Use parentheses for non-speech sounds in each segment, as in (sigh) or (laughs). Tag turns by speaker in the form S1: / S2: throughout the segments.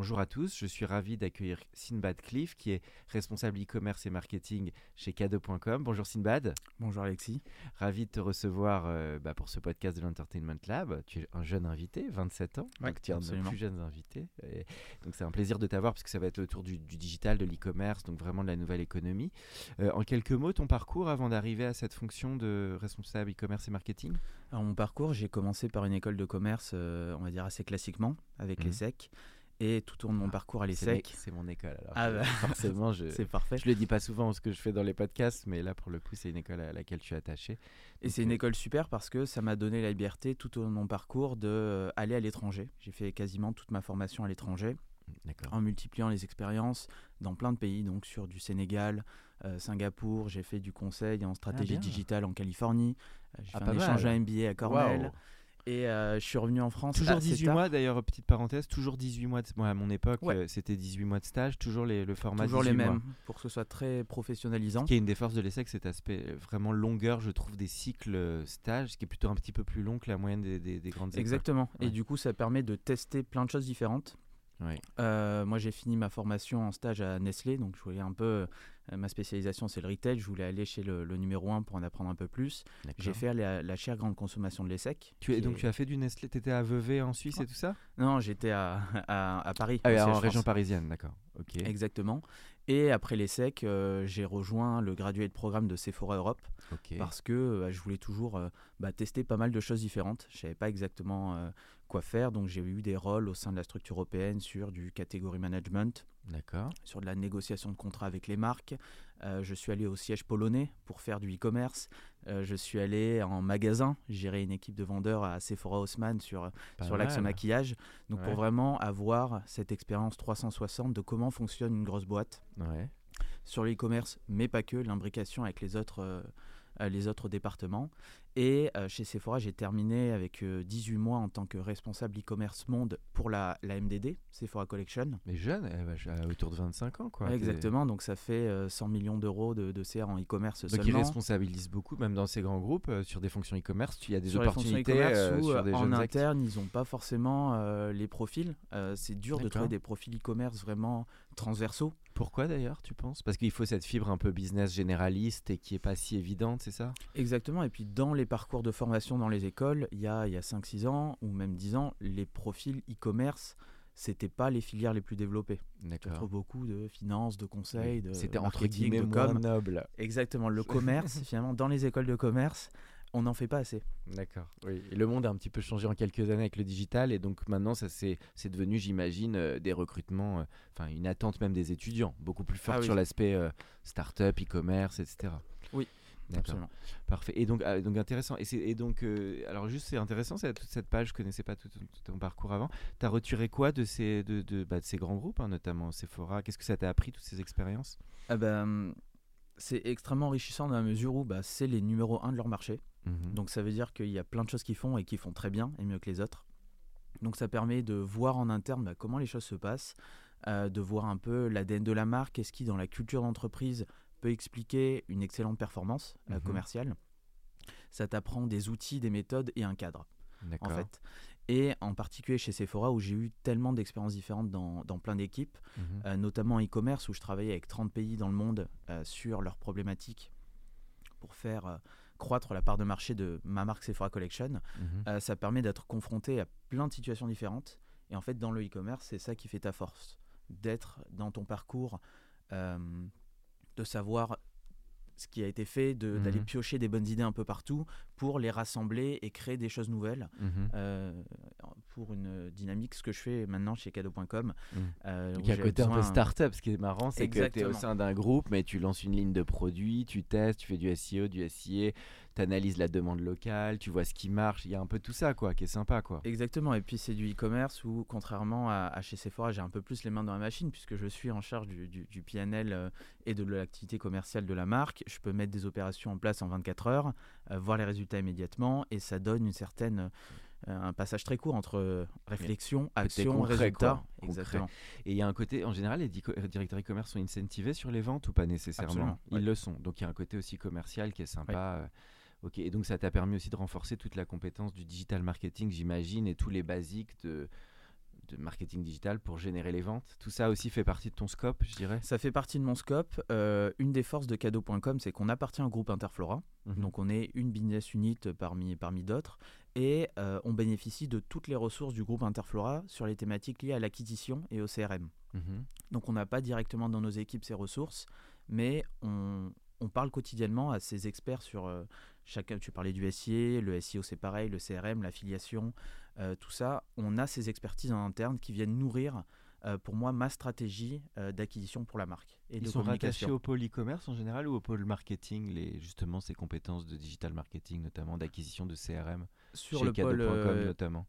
S1: Bonjour à tous, je suis ravi d'accueillir Sinbad Cliff qui est responsable e-commerce et marketing chez K2.com. Bonjour Sinbad.
S2: Bonjour Alexis.
S1: Ravi de te recevoir euh, bah, pour ce podcast de l'Entertainment Lab. Tu es un jeune invité, 27 ans,
S2: Ouais,
S1: donc tu es un de nos
S2: absolument.
S1: plus jeunes invités. Et donc c'est un plaisir de t'avoir parce que ça va être autour du, du digital, de l'e-commerce, donc vraiment de la nouvelle économie. Euh, en quelques mots, ton parcours avant d'arriver à cette fonction de responsable e-commerce et marketing?
S2: Alors mon parcours, j'ai commencé par une école de commerce, euh, on va dire assez classiquement, avec les SEC. Et tout au long de mon parcours à l'ESSEC,
S1: C'est mon école alors.
S2: Ah bah. (laughs)
S1: forcément, je, (laughs)
S2: c'est parfait.
S1: je le dis pas souvent ce que je fais dans les podcasts, mais là pour le coup, c'est une école à laquelle je suis attaché.
S2: Et c'est une école super parce que ça m'a donné la liberté tout au long de mon parcours d'aller à l'étranger. J'ai fait quasiment toute ma formation à l'étranger en multipliant les expériences dans plein de pays, donc sur du Sénégal, euh, Singapour, j'ai fait du conseil en stratégie
S1: bien.
S2: digitale en Californie, euh, j'ai
S1: Ah,
S2: fait un échange
S1: mal.
S2: à MBA à Cornell. Et euh, je suis revenu en France
S1: Toujours
S2: assez
S1: 18
S2: tard.
S1: mois d'ailleurs, petite parenthèse, toujours 18 mois. De... Moi, à mon époque,
S2: Ouais.
S1: euh, c'était 18 mois de stage, toujours les, le format
S2: Toujours les
S1: 18 mois.
S2: mêmes, pour que ce soit très professionnalisant.
S1: Qui est une des forces de l'ESSEC, cet aspect euh, vraiment longueur, je trouve, des cycles stages, qui est plutôt un petit peu plus long que la moyenne des, des- des grandes écoles.
S2: Exactement.
S1: Ouais.
S2: Et du coup, ça permet de tester plein de choses différentes. Euh, moi, j'ai fini ma formation en stage à Nestlé, donc je voulais un peu. euh, ma spécialisation, c'est le retail. Je voulais aller chez le, le numéro 1 pour en apprendre un peu plus. J'ai fait la, la chaire grande consommation de l'ESSEC.
S1: Tu es, donc
S2: est-
S1: tu as fait du Nestlé, tu étais à Vevey en Suisse et tout ça?
S2: Non, j'étais à, à, à Paris.
S1: Ah, oui, en région parisienne, d'accord. Ok.
S2: Exactement. Et après l'ESSEC, euh, j'ai rejoint le graduate programme de Sephora Europe parce que euh, je voulais toujours euh, bah, tester pas mal de choses différentes. Je savais pas exactement quoi faire, donc j'ai eu des rôles au sein de la structure européenne sur du category management,
S1: D'accord.
S2: sur de la négociation de contrats avec les marques. Euh, je suis allé au siège polonais pour faire du e-commerce. Euh, je suis allé en magasin, gérer une équipe de vendeurs à Sephora Haussmann sur,
S1: Pas
S2: sur l'axe maquillage. Donc
S1: Ouais.
S2: pour vraiment avoir cette expérience 360 de comment fonctionne une grosse boîte
S1: Ouais.
S2: sur l'e-commerce, mais pas que, l'imbrication avec les autres, euh, les autres départements. Et euh, chez Sephora, j'ai terminé avec euh, 18 mois en tant que responsable e-commerce monde pour la, la MDD, Sephora Collection.
S1: Mais jeune, eh ben, j'ai- autour de 25 ans, quoi.
S2: Ouais, exactement, donc ça fait euh, 100 millions d'euros de, de CR en e-commerce
S1: Donc ils
S2: seulement.
S1: responsabilisent beaucoup, même dans ces grands groupes, euh, sur des fonctions e-commerce. Il y a des
S2: sur
S1: opportunités
S2: e-commerce
S1: euh,
S2: où,
S1: sur
S2: euh,
S1: des
S2: en
S1: actifs.
S2: interne, ils n'ont pas forcément euh, les profils. Euh, c'est dur de trouver des profils e-commerce vraiment transversaux.
S1: Pourquoi d'ailleurs, tu penses? Parce qu'il faut cette fibre un peu business généraliste et qui est pas si évidente, c'est ça?
S2: Exactement, et puis dans les parcours de formation dans les écoles, il y a, il y a 5-6 ans ou même 10 ans, les profils e-commerce, c'était pas les filières les plus développées.
S1: D'accord.
S2: retrouves beaucoup de finance, de conseil, de
S1: C'était entre guillemets
S2: de
S1: moins
S2: com.
S1: noble.
S2: Exactement, le commerce, (laughs) finalement, dans les écoles de commerce, on n'en fait pas assez.
S1: D'accord. Oui. Et le monde a un petit peu changé en quelques années avec le digital et donc maintenant ça c'est c'est devenu, j'imagine, euh, des recrutements, euh, enfin une attente même des étudiants, beaucoup plus forte
S2: Ah oui.
S1: sur l'aspect euh, start-up, e-commerce, etc.
S2: Oui. Absolument.
S1: Parfait. Et donc, ah, donc intéressant. Et, donc, euh, alors juste, c'est intéressant, c'est toute cette page, je connaissais pas tout, ton parcours avant. Tu as retiré quoi de ces, de, de, bah, de ces grands groupes, hein, notamment Sephora? Qu'est-ce que ça t'a appris, toutes ces expériences?
S2: Ah ben, c'est extrêmement enrichissant dans la mesure où bah, c'est les numéros 1 de leur marché.
S1: Mhm.
S2: Donc ça veut dire qu'il y a plein de choses qu'ils font et qu'ils font très bien et mieux que les autres. Donc ça permet de voir en interne bah, comment les choses se passent, euh, de voir un peu l'ADN de la marque, qu'est-ce qui dans la culture d'entreprise peut expliquer une excellente performance euh,
S1: Mhm.
S2: commerciale. Ça t'apprend des outils, des méthodes et un cadre
S1: D'accord.
S2: en fait. Et en particulier chez Sephora où j'ai eu tellement d'expériences différentes dans, dans plein d'équipes,
S1: Mhm.
S2: euh, notamment en e-commerce où je travaillais avec 30 pays dans le monde euh, sur leurs problématiques pour faire euh, croître la part de marché de ma marque Sephora Collection.
S1: Mhm.
S2: Ça permet d'être confronté à plein de situations différentes. Et en fait, dans le e-commerce, c'est ça qui fait ta force. D'être dans ton parcours, de savoir ce qui a été fait, de-
S1: Mhm.
S2: d'aller piocher des bonnes idées un peu partout pour les rassembler et créer des choses nouvelles.
S1: Mhm.
S2: euh, pour une dynamique, ce que je fais maintenant chez cadeau.com.
S1: Mhm.
S2: euh,
S1: y a côté un peu start-up. Ce qui est marrant, c'est que tu es au sein d'un groupe, mais tu lances une ligne de produits, tu testes, tu fais du SEO, du SIA, tu analyses la demande locale, tu vois ce qui marche. Il y a un peu tout ça, quoi, qui est sympa, quoi.
S2: Exactement, et puis c'est du e-commerce où, contrairement à, à chez Sephora, j'ai un peu plus les mains dans la machine puisque je suis en charge du, du, du PNL euh, et de l'activité commerciale de la marque. Je peux mettre des opérations en place en 24 heures, euh, voir les résultats immédiatement, et ça donne une certaine, euh, un passage très court entre réflexion, action,
S1: concret,
S2: résultat.
S1: quoi.
S2: Exactement.
S1: Et il y a un côté, en général, les directeurs e-commerce sont incentivés sur les ventes ou pas nécessairement?
S2: Absolument,
S1: Ils
S2: ouais.
S1: le sont. Donc il y a un côté aussi commercial qui est sympa. Ok, et donc ça t'a permis aussi de renforcer toute la compétence du digital marketing, j'imagine, et tous les basiques de, de marketing digital pour générer les ventes. Tout ça aussi fait partie de ton scope, je dirais?
S2: Ça fait partie de mon scope. Euh, une des forces de cadeau.com, c'est qu'on appartient au groupe Interflora.
S1: Mhm.
S2: Donc on est une business unit parmi, parmi d'autres et euh, on bénéficie de toutes les ressources du groupe Interflora sur les thématiques liées à l'acquisition et au CRM.
S1: Mhm.
S2: Donc on n'a pas directement dans nos équipes ces ressources, mais on, on parle quotidiennement à ces experts sur euh, chacun. Tu parlais du SIA, le SEO c'est pareil, le CRM, l'affiliation, euh, tout ça. On a ces expertises en interne qui viennent nourrir. euh, pour moi, ma stratégie euh, d'acquisition pour la marque et
S1: Ils
S2: de
S1: sont rattachés au pôle e-commerce en général ou au pôle marketing, les, justement ces compétences de digital marketing, notamment d'acquisition de CRM,
S2: sur
S1: chez
S2: le pôle
S1: notamment?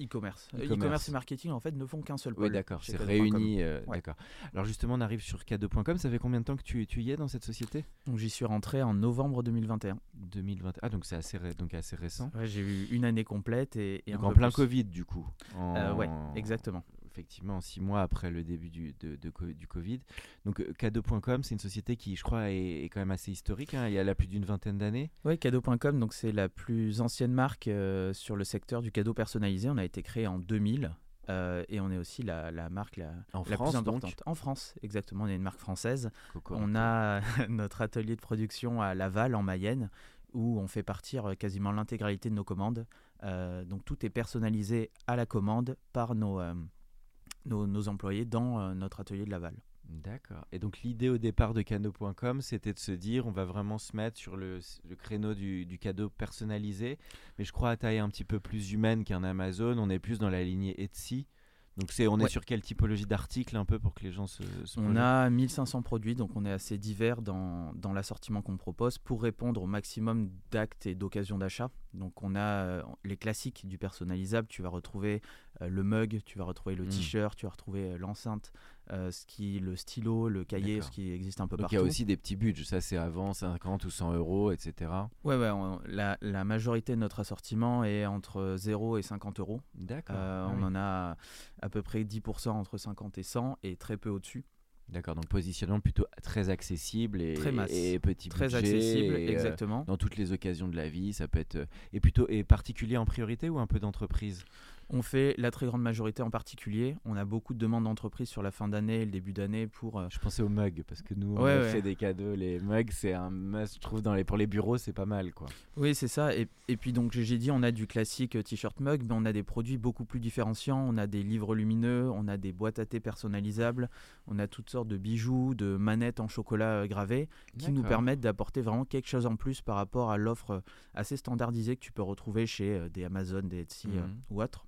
S2: E-commerce. Euh,
S1: E-commerce.
S2: E-commerce et marketing en fait ne font qu'un seul pôle.
S1: Oui, d'accord, c'est réuni. euh,
S2: Ouais.
S1: D'accord. Alors justement, on arrive sur cadeau.com. Ça fait combien de temps que tu, tu y es dans cette société?
S2: Donc j'y suis rentré en novembre 2021.
S1: 2020. Ah, donc c'est assez, ré- donc assez récent.
S2: Ouais, j'ai eu une année complète et, et
S1: donc
S2: un
S1: en plein
S2: plus.
S1: Covid, du coup. En-
S2: Euh, ouais, exactement.
S1: Effectivement, six mois après le début du, de, de co- du Covid. Donc euh, cadeau.com, c'est une société qui, je crois, est, est quand même assez historique. hein. Il y a là plus d'une vingtaine d'années.
S2: Oui, cadeau.com, donc c'est la plus ancienne marque euh, sur le secteur du cadeau personnalisé. On a été créé en 2000 euh, et on est aussi la, la marque la,
S1: En
S2: la
S1: France,
S2: plus
S1: donc
S2: importante. En France, exactement. On est une marque française.
S1: Coco.
S2: On a (laughs) notre atelier de production à Laval, en Mayenne, où on fait partir euh, quasiment l'intégralité de nos commandes. Euh, donc tout est personnalisé à la commande par nos, euh, nos, employés dans euh, notre atelier de Laval.
S1: D'accord. Et donc l'idée au départ de cadeau.com, c'était de se dire on va vraiment se mettre sur le, le créneau du, du cadeau personnalisé, mais je crois à taille un petit peu plus humaine qu'un Amazon. On est plus dans la lignée Etsy. Donc c'est, on est
S2: Ouais.
S1: sur quelle typologie d'articles un peu pour que les gens se, se
S2: On a 1500 produits, donc on est assez divers dans, dans l'assortiment qu'on propose pour répondre au maximum d'actes et d'occasions d'achat. Donc on a euh, les classiques du personnalisable, tu vas retrouver euh, le mug, tu vas retrouver le
S1: Mm.
S2: t-shirt, tu vas retrouver euh, l'enceinte, euh, ce qui, le stylo, le cahier, ce qui existe un peu
S1: Donc il
S2: partout.
S1: y a aussi des petits budgets, ça c'est avant 50 ou 100 euros, etc.
S2: Ouais, ouais, on- la, la majorité de notre assortiment est entre 0 et 50 euros.
S1: D'accord.
S2: Euh,
S1: Ah
S2: on
S1: oui.
S2: en a à peu près 10% entre 50 et 100 et très peu au-dessus.
S1: D'accord, donc positionnement plutôt très accessible et,
S2: Très masse.
S1: et petit
S2: Très
S1: budget
S2: accessible,
S1: et, euh,
S2: exactement.
S1: dans toutes les occasions de la vie, ça peut être et plutôt et particulier en priorité ou un peu d'entreprise?
S2: On fait la très grande majorité en particulier. On a beaucoup de demandes d'entreprises sur la fin d'année et le début d'année pour. euh,
S1: Je pensais aux mugs parce que nous on
S2: Ouais,
S1: a
S2: ouais.
S1: fait des cadeaux, les mugs c'est un must, je trouve dans les pour les bureaux c'est pas mal quoi.
S2: Oui, c'est ça. Et, et puis donc j'ai dit, on a du classique euh, t-shirt mug, mais on a des produits beaucoup plus différenciants. On a des livres lumineux, on a des boîtes à thé personnalisables, on a toutes sortes de bijoux, de manettes en chocolat euh, gravées qui nous permettent d'apporter vraiment quelque chose en plus par rapport à l'offre assez standardisée que tu peux retrouver chez des Amazon, des Etsy euh,
S1: Mhm.
S2: ou autres.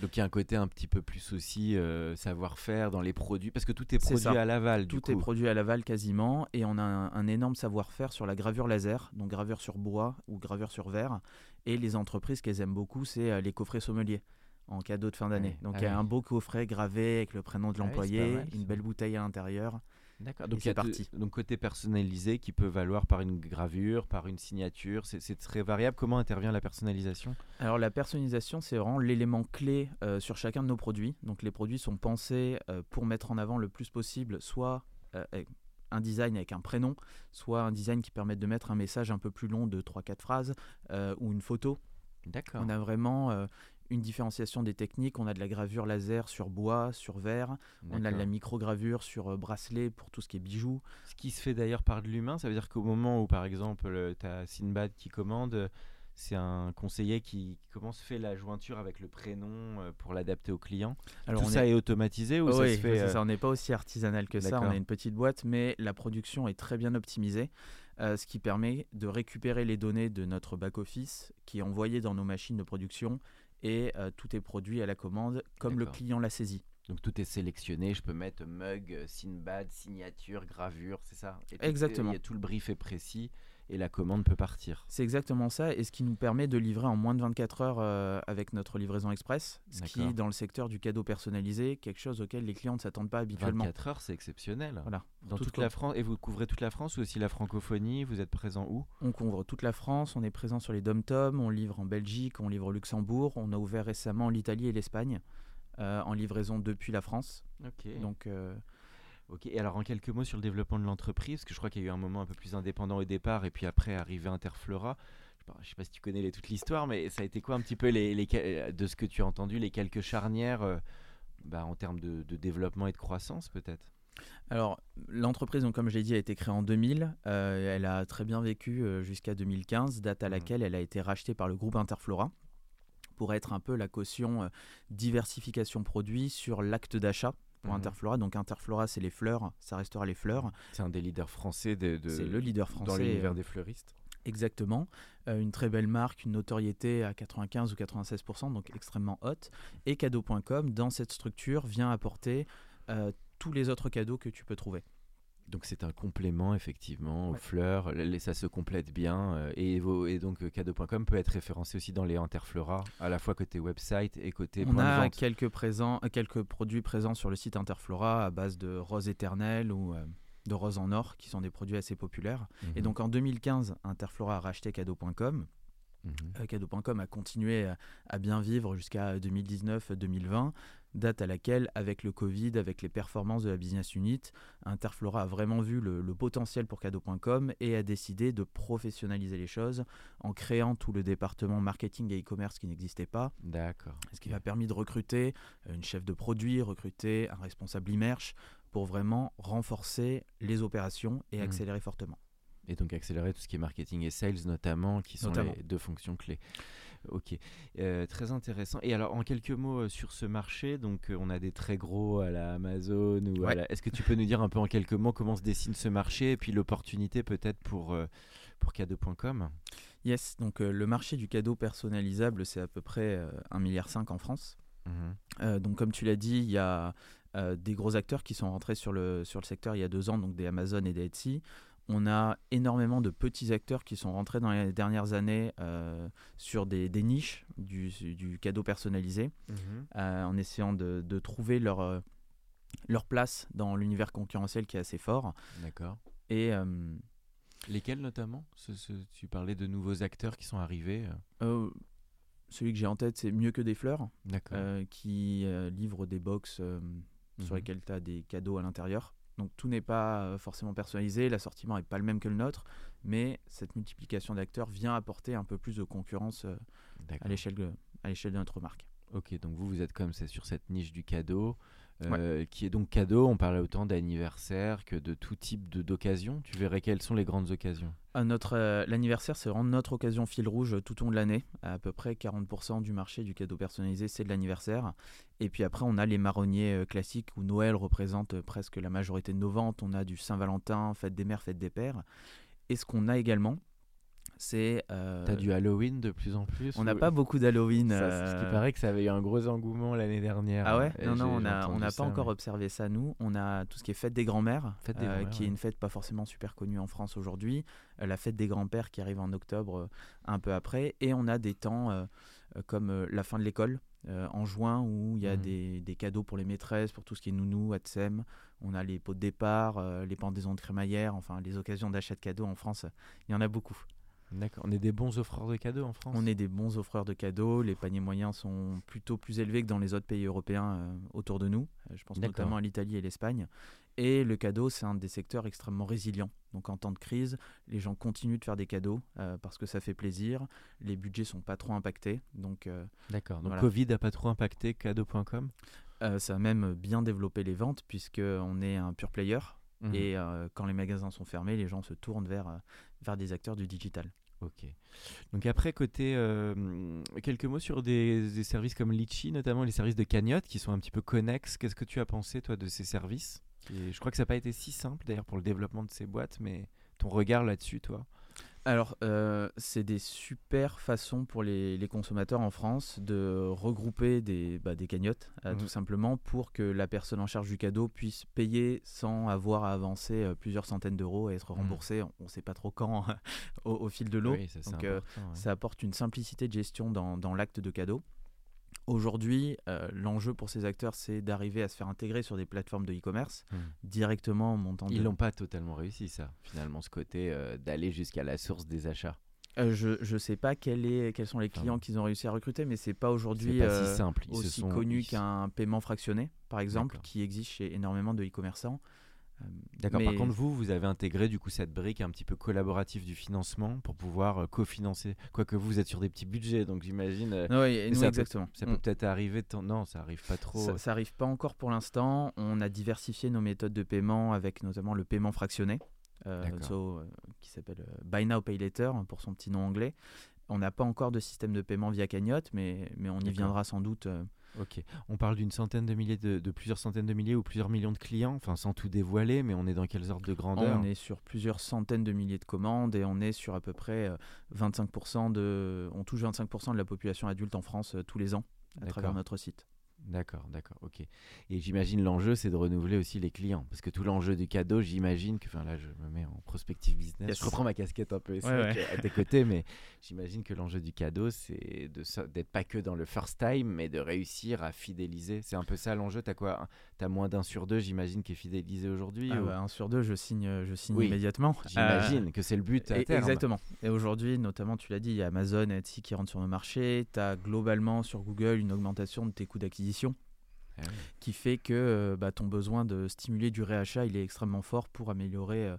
S1: Donc il y a un côté un petit peu plus aussi euh, savoir-faire dans les produits parce que tout est produit à l'aval
S2: Tout est
S1: coup.
S2: produit à Laval quasiment et on a un, un énorme savoir-faire sur la gravure laser, donc gravure sur bois ou gravure sur verre. Et les entreprises qu'elles aiment beaucoup, c'est euh, les coffrets sommeliers en cadeau de fin d'année.
S1: Ouais.
S2: Donc
S1: Ah
S2: il y a
S1: oui.
S2: un beau coffret gravé avec le prénom de
S1: Ah oui,
S2: l'employé, une belle bouteille à l'intérieur.
S1: D'accord. Donc
S2: c'est parti.
S1: donc côté personnalisé qui peut valoir par une gravure, par une signature, c'est très variable. Comment intervient la personnalisation?
S2: Alors la personnalisation, c'est vraiment l'élément clé euh, sur chacun de nos produits. Donc les produits sont pensés euh, pour mettre en avant le plus possible soit euh, un design avec un prénom, soit un design qui permette de mettre un message un peu plus long de 3-4 phrases ou une photo.
S1: D'accord.
S2: On a vraiment une différenciation des techniques. On a de la gravure laser sur bois, sur verre. On a de la microgravure sur euh, bracelet pour tout ce qui est bijoux.
S1: Ce qui se fait d'ailleurs par de l'humain, ça veut dire qu'au moment où, par exemple, tu as Sinbad qui commande, euh, c'est un conseiller qui, qui commence fait la jointure avec le prénom euh, pour l'adapter au client.
S2: Alors
S1: Tout ça
S2: est...
S1: est... automatisé ou ça
S2: Oui,
S1: se fait
S2: ça, on n'est pas aussi artisanal que ça. On a une petite boîte, mais la production est très bien optimisée. euh, ce qui permet de récupérer les données de notre back-office qui est envoyé dans nos machines de production et euh, tout est produit à la commande comme le client l'a saisi.
S1: Donc tout est sélectionné, je peux mettre mug, euh, Sinbad, signature, gravure, c'est ça? Et
S2: Exactement.
S1: il y a tout le brief est précis et la commande peut partir.
S2: C'est exactement ça, et ce qui nous permet de livrer en moins de 24 heures euh, avec notre livraison express, ce qui, dans le secteur du cadeau personnalisé, quelque chose auquel les clients ne s'attendent pas habituellement.
S1: 24 heures, c'est exceptionnel.
S2: Voilà.
S1: Dans
S2: Tout
S1: toute la France et vous couvrez toute la France ou aussi la francophonie Vous êtes présent où?
S2: On couvre toute la France, on est présent sur les dom-tom, on livre en Belgique, on livre au Luxembourg, on a ouvert récemment l'Italie et l'Espagne euh, en livraison depuis la France.
S1: Ok.
S2: Donc euh,
S1: Ok. Et alors en quelques mots sur le développement de l'entreprise, parce que je crois qu'il y a eu un moment un peu plus indépendant au départ et puis après arrivé Interflora. Je je sais pas si tu connais les- toute l'histoire, mais ça a été quoi un petit peu les, les ca- de ce que tu as entendu les quelques charnières euh, bah, en termes de, de développement et de croissance peut-être?
S2: Alors, l'entreprise, comme je l'ai dit, a été créée en 2000. Euh, elle a très bien vécu euh, jusqu'à 2015, date à
S1: Mhm.
S2: laquelle elle a été rachetée par le groupe Interflora pour être un peu la caution euh, diversification produit sur l'acte d'achat pour
S1: Mhm.
S2: Interflora. Donc, Interflora, c'est les fleurs, ça restera les fleurs.
S1: C'est un des leaders français de, de-
S2: C'est le leader
S1: dans
S2: français.
S1: l'univers
S2: euh,
S1: des fleuristes.
S2: Exactement. Euh, une très belle marque, une notoriété à 95 ou 96%, donc extrêmement haute. Et cadeau.com, dans cette structure, vient apporter euh, tous les autres cadeaux que tu peux trouver.
S1: Donc c'est un complément effectivement aux
S2: Ouais.
S1: fleurs, ça se complète bien euh, et, donc euh, cadeau.com peut être référencé aussi dans les Interflora, à la fois côté website et côté
S2: On
S1: point de
S2: a
S1: vente.
S2: quelques, présents, euh, quelques produits présents sur le site Interflora à base de rose éternelle ou de rose en or, qui sont des produits assez populaires. Et
S1: Mhm.
S2: donc en 2015, Interflora a racheté cadeau.com. Euh, Cadeau.com a continué à bien vivre jusqu'à 2019-2020, date à laquelle, avec le Covid, avec les performances de la business unit, Interflora a vraiment vu le, le potentiel pour Cadeau.com et a décidé de professionnaliser les choses en créant tout le département marketing et e-commerce qui n'existait pas,
S1: D'accord.
S2: ce qui m'a permis de recruter une chef de produit, recruter un responsable e-merch pour vraiment renforcer les opérations et
S1: Mhm.
S2: accélérer fortement.
S1: Et donc accélérer tout ce qui est marketing et sales notamment, qui sont
S2: Notamment.
S1: les deux fonctions clés. Ok, Euh, très intéressant. Et alors en quelques mots euh, sur ce marché, donc euh, on a des très gros à la Amazon ou
S2: Ouais.
S1: la- Est-ce que tu peux nous dire un peu en quelques mots comment se dessine ce marché et puis l'opportunité peut-être pour pour cadeau.com
S2: Yes, donc le marché du cadeau personnalisable, c'est à peu près euh, 1,5 milliard en France. Euh, donc comme tu l'as dit, il y a des gros acteurs qui sont rentrés sur le, sur le secteur il y a deux ans, donc des Amazon et des Etsy. On a énormément de petits acteurs qui sont rentrés dans les dernières années euh, sur des, des niches du, du cadeau personnalisé,
S1: Mhm.
S2: euh, en essayant de, de trouver leur, euh, leur place dans l'univers concurrentiel qui est assez fort.
S1: D'accord.
S2: Et euh,
S1: Lesquels notamment? Ce- ce- Tu parlais de nouveaux acteurs qui sont arrivés.
S2: celui que j'ai en tête, c'est Mieux que des fleurs. Qui livre des box sur
S1: Mhm.
S2: lesquelles tu as des cadeaux à l'intérieur. Donc tout n'est pas euh, forcément personnalisé, l'assortiment n'est pas le même que le nôtre, mais cette multiplication d'acteurs vient apporter un peu plus de concurrence euh,
S1: D'accord.
S2: à l'échelle de, à l'échelle de notre marque.
S1: Ok, donc vous, vous êtes comme c'est sur cette niche du cadeau, euh, qui est donc cadeau. On parlait autant d'anniversaire que de tout type d'occasion. Tu verrais quelles sont les grandes occasions?
S2: Notre, euh, l'anniversaire, c'est vraiment notre occasion fil rouge tout au long de l'année. À peu près 40% du marché du cadeau personnalisé, c'est de l'anniversaire. Et puis après, on a les marronniers euh, classiques où Noël représente euh, presque la majorité de nos ventes. On a du Saint-Valentin, fête des mères, fête des pères. Et ce qu'on a également, c'est... euh,
S1: T'as du Halloween de plus en plus
S2: on n'a
S1: ou-
S2: pas beaucoup d'Halloween.
S1: Ça, c'est ce qui
S2: euh,
S1: paraît que ça avait eu un gros engouement l'année dernière.
S2: Ah ouais?
S1: Et
S2: Non, non, on n'a
S1: ça,
S2: pas encore observé ça, nous. On a tout ce qui est fête des grands-mères, euh, qui est une fête pas forcément super connue en France aujourd'hui. Euh, la fête des grands-pères qui arrive en octobre, euh, un peu après. Et on a des temps euh, euh, comme euh, la fin de l'école, euh, en juin, où il y a
S1: Mhm.
S2: des, des cadeaux pour les maîtresses, pour tout ce qui est nounou, Atsem. On a les pots de départ, euh, les pendaisons de crémaillère, enfin les occasions d'achat de cadeaux en France, il y en a beaucoup.
S1: D'accord. On est des bons offreurs de cadeaux en France?
S2: On est des bons offreurs de cadeaux. Les paniers moyens sont plutôt plus élevés que dans les autres pays européens euh, autour de nous. Euh, je pense notamment à l'Italie et l'Espagne. Et le cadeau, c'est un des secteurs extrêmement résilients. Donc en temps de crise, les gens continuent de faire des cadeaux euh, parce que ça fait plaisir. Les budgets sont pas trop impactés. Donc euh,
S1: D'accord. Donc
S2: Voilà.
S1: Covid n'a pas trop impacté cadeau.com
S2: euh, ça a même bien développé les ventes puisqu'on est un pure player.
S1: Mhm.
S2: Et quand les magasins sont fermés, les gens se tournent vers, vers des acteurs du digital.
S1: Ok. Donc après, côté euh, quelques mots sur des, services comme Litchi, notamment les services de cagnotte qui sont un petit peu connexes. Qu'est-ce que tu as pensé toi de ces services? Je crois que ça n'a pas été si simple d'ailleurs pour le développement de ces boîtes, mais ton regard là-dessus, toi?
S2: Alors, euh, c'est des super façons pour les, les, consommateurs en France de regrouper des, bah, des cagnottes, euh, tout
S1: Mhm.
S2: simplement, pour que la personne en charge du cadeau puisse payer sans avoir à avancer euh, plusieurs centaines d'euros et être
S1: Mhm.
S2: remboursé. On ne sait pas trop quand (laughs) au, au fil de l'eau.
S1: Oui, ça, c'est
S2: Donc, euh,
S1: ouais.
S2: Ça apporte une simplicité de gestion dans, dans l'acte de cadeau. Aujourd'hui, euh, l'enjeu pour ces acteurs, c'est d'arriver à se faire intégrer sur des plateformes de e-commerce
S1: Hmm.
S2: directement en montant.
S1: Ils
S2: de-
S1: l'ont pas totalement réussi, ça, finalement, ce côté euh, d'aller jusqu'à la source des achats.
S2: Euh, je ne sais pas quel est, quels sont les clients qu'ils ont réussi à recruter, mais c'est pas aujourd'hui
S1: si
S2: aussi
S1: sont-
S2: connu qu'un paiement fractionné, par exemple, qui existe chez énormément de e-commerçants.
S1: D'accord. Par contre, vous, vous avez intégré du coup cette brique un petit peu collaborative du financement pour pouvoir euh, cofinancer. Quoique vous, vous êtes sur des petits budgets, donc j'imagine. euh,
S2: Non, oui, nous,
S1: ça peut-
S2: exactement.
S1: Ça
S2: On-
S1: peut peut-être arriver. Non, ça arrive pas trop.
S2: Ça, ça arrive pas encore pour l'instant. On a diversifié nos méthodes de paiement avec notamment le paiement fractionné, euh, so, euh, qui s'appelle euh, Buy Now Pay Later hein, pour son petit nom anglais. On n'a pas encore de système de paiement via cagnotte, mais, mais on y viendra sans doute. Euh,
S1: Ok. On parle d'une centaine de milliers, de, de plusieurs centaines de milliers ou plusieurs millions de clients, enfin sans tout dévoiler, mais on est dans quelles ordres de grandeur
S2: On est sur plusieurs centaines de milliers de commandes et on est sur à peu près euh, 25% de. On touche 25% de la population adulte en France euh, tous les ans à travers notre site.
S1: D'accord, d'accord, ok. Et j'imagine l'enjeu, c'est de renouveler aussi les clients. Parce que tout l'enjeu du cadeau, j'imagine que, enfin là, je me mets en prospective business.
S2: Yes.
S1: Je reprends ma casquette un peu
S2: Ouais, ouais.
S1: à tes (laughs) côtés, mais j'imagine que l'enjeu du cadeau, c'est d'être pas que dans le first time, mais de réussir à fidéliser. C'est un peu ça l'enjeu. T'as quoi T'as moins d'un sur deux, j'imagine, qui est fidélisé aujourd'hui
S2: Ah
S1: ou-
S2: bah, un sur deux, je signe, je signe
S1: Oui,
S2: immédiatement.
S1: J'imagine que c'est le but à
S2: Et-
S1: terme.
S2: Exactement. Et aujourd'hui, notamment, tu l'as dit, il y a Amazon et Etsy qui rentrent sur nos marchés. Tu as globalement sur Google une augmentation de tes coûts d'acquisition
S1: Ah oui.
S2: qui fait que euh, bah, ton besoin de stimuler du réachat, il est extrêmement fort pour améliorer euh,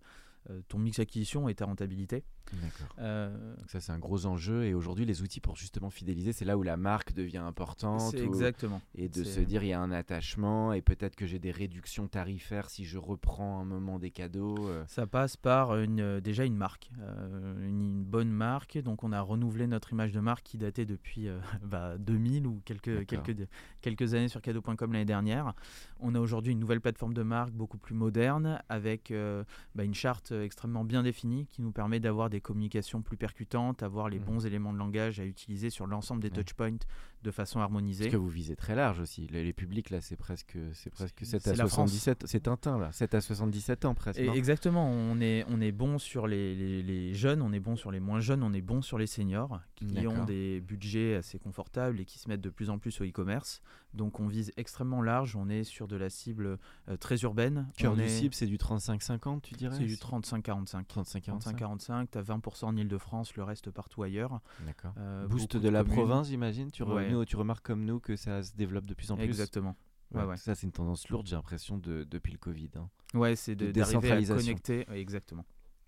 S2: ton mix acquisition et ta rentabilité.
S1: D'accord.
S2: Euh,
S1: Donc ça, c'est un gros enjeu. Et aujourd'hui, les outils pour justement fidéliser, c'est là où la marque devient importante.
S2: exactement.
S1: Et de se dire, il y a un attachement et peut-être que j'ai des réductions tarifaires si je reprends un moment des cadeaux. euh.
S2: Ça passe par une, euh, déjà une marque, euh, une, une bonne marque. Donc on a renouvelé notre image de marque qui datait depuis euh, (laughs) bah, 2000 ou quelques, quelques, quelques années sur cadeau.com l'année dernière. On a aujourd'hui une nouvelle plateforme de marque beaucoup plus moderne avec euh, bah, une charte extrêmement bien définie qui nous permet d'avoir des communications plus percutantes, avoir les
S1: Mhm.
S2: bons éléments de langage à utiliser sur l'ensemble des
S1: Ouais.
S2: touchpoints de façon harmonisée.
S1: Parce que vous visez très large aussi. Les, les publics, là, c'est presque, c'est presque
S2: C'est-
S1: 7 à
S2: c'est la France.
S1: 77. C'est Tintin, là. 7 à 77 ans presque.
S2: Et exactement, on est, on est bon sur les, les- les jeunes, on est bon sur les moins jeunes, on est bon sur les seniors qui ont des budgets assez confortables et qui se mettent de plus en plus au e-commerce. Donc on vise extrêmement large, on est sur de la cible euh, très urbaine.
S1: Cœur
S2: On
S1: du
S2: est-
S1: cible, c'est du 35-50, tu dirais?
S2: C'est du 35-45.
S1: 35-45.
S2: 35-45, tu as 20% en Ile-de-France, le reste partout ailleurs.
S1: D'accord.
S2: Euh,
S1: Boost de la province, j'imagine. Tu,
S2: Ouais.
S1: Nous, tu remarques comme nous que ça se développe de plus en plus.
S2: Exactement.
S1: Ouais,
S2: Ouais, ouais.
S1: Ça, c'est une tendance lourde, j'ai l'impression, de, depuis le Covid. hein.
S2: Ouais, c'est
S1: De
S2: d'arriver à connecter. exactement.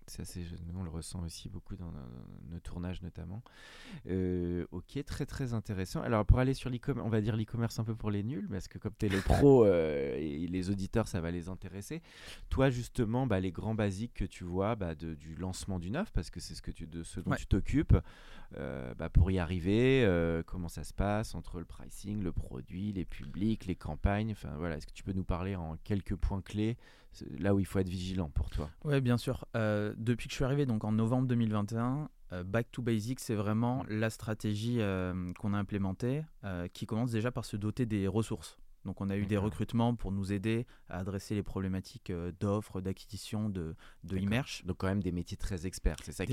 S1: Ça, c'est, nous, on le ressent aussi beaucoup dans, nos- nos tournages notamment. Euh, ok, très très intéressant. Alors pour aller sur l'e-commerce, on va dire l'e-commerce un peu pour les nuls, parce que comme tu es le pro (laughs) euh, et les auditeurs, ça va les intéresser. Toi justement, bah, les grands basiques que tu vois bah, de- du lancement du neuf, parce que c'est ce, que tu, de ce dont tu t'occupes, euh, bah, pour y arriver, euh, comment ça se passe entre le pricing, le produit, les publics, les campagnes? Enfin voilà, est-ce que tu peux nous parler en quelques points clés, là où il faut être vigilant pour toi?
S2: Oui, bien sûr. Euh, depuis que je suis arrivé, donc en novembre 2021, euh, Back to Basics, c'est vraiment la stratégie qu'on a implémentée, qui commence déjà par se doter des ressources. Donc on a eu des recrutements pour nous aider à adresser les problématiques euh, d'offres, d'acquisition, de, e-merch.
S1: Donc quand même des métiers très experts, c'est ça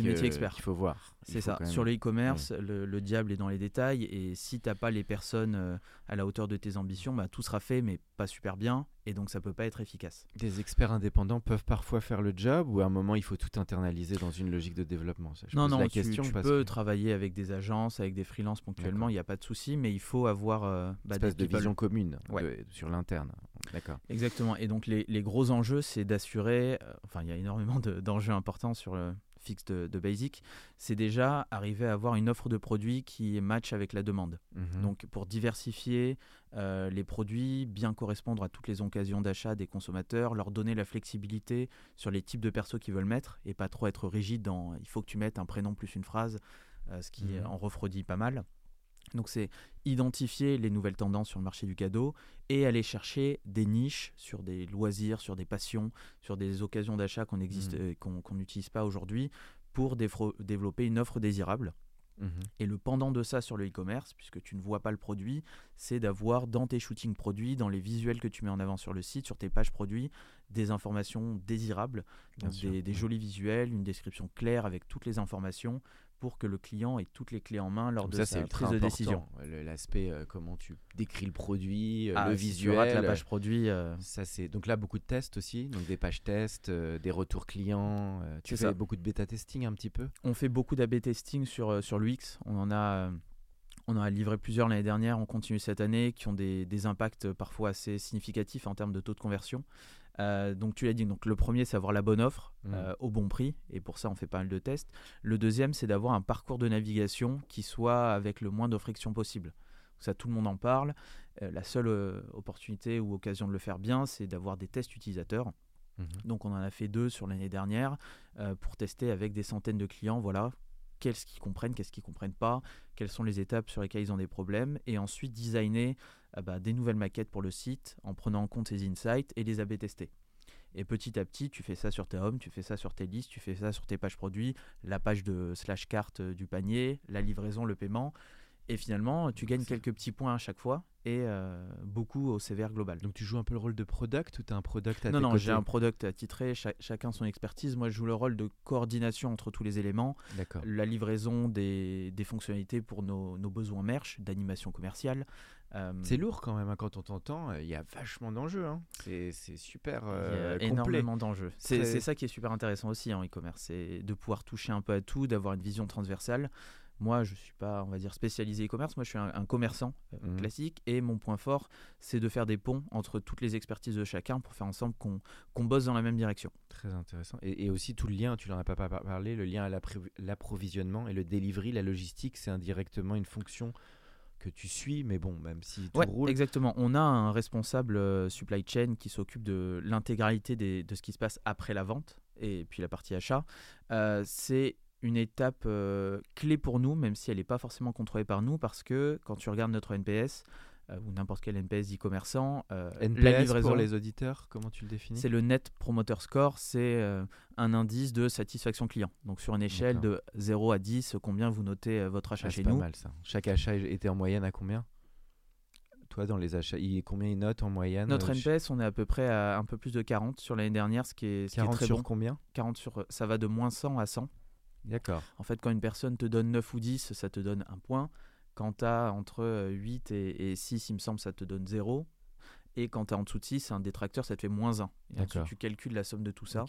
S1: qu'il faut voir.
S2: C'est ça.
S1: même-
S2: Sur le e-commerce, le, le diable est dans les détails. Et si tu n'as pas les personnes euh, à la hauteur de tes ambitions, bah, tout sera fait, mais pas super bien. Et donc ça peut pas être efficace.
S1: Des experts indépendants peuvent parfois faire le job ou à un moment il faut tout internaliser dans une logique de développement Ça, je
S2: non,
S1: pose
S2: non,
S1: la
S2: tu,
S1: question
S2: tu
S1: parce
S2: peux
S1: que
S2: travailler avec des agences, avec des freelances ponctuellement, il n'y a pas de souci, mais il faut avoir euh, bah, des
S1: de vision commune
S2: Ouais.
S1: de- sur l'interne. D'accord.
S2: Exactement. Et donc les, les gros enjeux, c'est d'assurer, euh, enfin il y a énormément de- d'enjeux importants sur le fixe de, de Basic, c'est déjà arriver à avoir une offre de produits qui match avec la demande.
S1: Mhm.
S2: Donc pour diversifier euh, les produits, bien correspondre à toutes les occasions d'achat des consommateurs, leur donner la flexibilité sur les types de persos qu'ils veulent mettre et pas trop être rigide dans il faut que tu mettes un prénom plus une phrase, euh, ce qui
S1: Mhm.
S2: en refroidit pas mal. Donc c'est identifier les nouvelles tendances sur le marché du cadeau et aller chercher des niches sur des loisirs, sur des passions, sur des occasions d'achat qu'on
S1: Mmh.
S2: euh, qu'on n'utilise pas aujourd'hui pour développer une offre désirable. Mmh et le pendant de ça sur le e-commerce, puisque tu ne vois pas le produit, c'est d'avoir dans tes shootings produits, dans les visuels que tu mets en avant sur le site, sur tes pages produits, des informations désirables, des, jolis visuels, une description claire avec toutes les informations pour que le client ait toutes les clés en main lors de
S1: ça,
S2: sa prise de décision.
S1: L'aspect euh, comment tu décris le produit, euh,
S2: ah,
S1: le
S2: si
S1: visuel.
S2: Tu la page produit. Euh,
S1: ça c'est donc là beaucoup de tests aussi, donc des pages tests, des retours clients. tu fais beaucoup de bêta testing un petit peu?
S2: On fait beaucoup d'AB testing sur sur l'UX. On en a on a livré plusieurs l'année dernière, on continue cette année, qui ont des, des, impacts parfois assez significatifs en termes de taux de conversion. Euh, donc tu l'as dit, donc le premier c'est avoir la bonne offre mmh. euh, au bon prix et pour ça on fait pas mal de tests. Le deuxième c'est d'avoir un parcours de navigation qui soit avec le moins de friction possible. Ça tout le monde en parle. Euh, la seule opportunité ou occasion de le faire bien c'est d'avoir des tests utilisateurs. Mmh donc on en a fait deux sur l'année dernière pour tester avec des centaines de clients. Voilà qu'est-ce qu'ils comprennent, qu'est-ce qu'ils comprennent pas, quelles sont les étapes sur lesquelles ils ont des problèmes, et ensuite designer bah, des nouvelles maquettes pour le site en prenant en compte ces insights et les AB tester. Et petit à petit, tu fais ça sur tes homes, tu fais ça sur tes listes, tu fais ça sur tes pages produits, la page de slash carte euh, du panier, la livraison, le paiement. Et finalement, tu gagnes quelques petits points à chaque fois et euh, beaucoup au CVR global.
S1: Donc tu joues un peu le rôle de product ou tu as un product à
S2: Non, non, j'ai un product attitré, chacun son expertise. Moi, je joue le rôle de coordination entre tous les éléments. La livraison des, des fonctionnalités pour nos, nos besoins merch, d'animation commerciale,
S1: euh, c'est lourd quand même hein, quand on t'entend. Il y a vachement d'enjeux. Hein. C'est super euh,
S2: énormément d'enjeux. C'est ça qui est super intéressant aussi en e-commerce, c'est de pouvoir toucher un peu à tout, d'avoir une vision transversale. Moi, je suis pas, on va dire, spécialisé e-commerce. Moi, je suis un, commerçant mmh. classique et mon point fort, c'est de faire des ponts entre toutes les expertises de chacun pour faire ensemble qu'on bosse dans la même direction.
S1: Très intéressant. Et, aussi tout le lien, tu n'en as pas parlé, le lien à l'approvisionnement et le delivery, la logistique, c'est indirectement une fonction que tu suis, mais bon, même si tout roule.
S2: Exactement. On a un responsable euh, supply chain qui s'occupe de l'intégralité de ce qui se passe après la vente et puis la partie achat. Euh, c'est une étape euh, clé pour nous, même si elle n'est pas forcément contrôlée par nous, parce que quand tu regardes notre NPS, euh, ou n'importe quel NPS e-commerçant.
S1: Euh, NPS pour les auditeurs, comment tu le définis?
S2: C'est le Net Promoter Score, c'est euh, un indice de satisfaction client. Donc sur une échelle de 0 à 10, combien vous notez votre achat ah, chez nous?
S1: pas mal ça. Chaque achat était en moyenne à combien? Toi, dans les achats, il, combien il note en moyenne
S2: Notre NPS, on est à peu près à un peu plus de 40 sur l'année dernière, ce qui est, ce 40 qui est très
S1: sur combien?
S2: 40 sur, ça va de moins 100 à 100.
S1: D'accord.
S2: En fait, quand une personne te donne 9 ou 10, ça te donne un point. Quand tu as entre 8 et, et, 6, il me semble, ça te donne 0. Et quand tu as en dessous de 6, un détracteur, ça te fait moins 1. Et ensuite, tu calcules la somme de tout ça.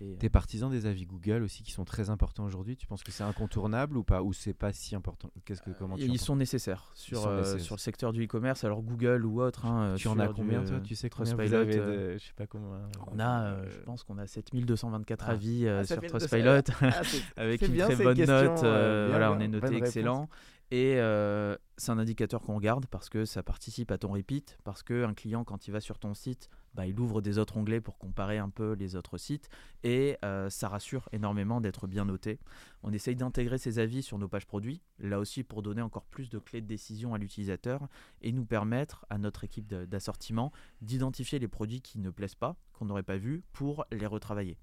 S1: Et, T'es partisan des avis Google aussi qui sont très importants aujourd'hui. Tu penses que c'est incontournable ou pas Ou c'est pas si important? Qu'est-ce que comment tu
S2: Ils sont nécessaires sur, euh, sur le secteur du e-commerce. Alors Google ou autre. Hein,
S1: tu en as combien toi? Tu sais combien
S2: vous
S1: avez de, je sais pas
S2: comment. On a, euh, je pense qu'on a 7224 ah. avis euh, ah, sur Trustpilot (laughs) ah, (laughs) avec une très bonne note. voilà, on est noté excellent. Et euh, c'est un indicateur qu'on regarde parce que ça participe à ton repeat, parce qu'un client, quand il va sur ton site, bah, il ouvre des autres onglets pour comparer un peu les autres sites, et euh, ça rassure énormément d'être bien noté. On essaye d'intégrer ces avis sur nos pages produits, là aussi pour donner encore plus de clés de décision à l'utilisateur, et nous permettre à notre équipe d'assortiment d'identifier les produits qui ne plaisent pas, qu'on n'aurait pas vus, pour les retravailler.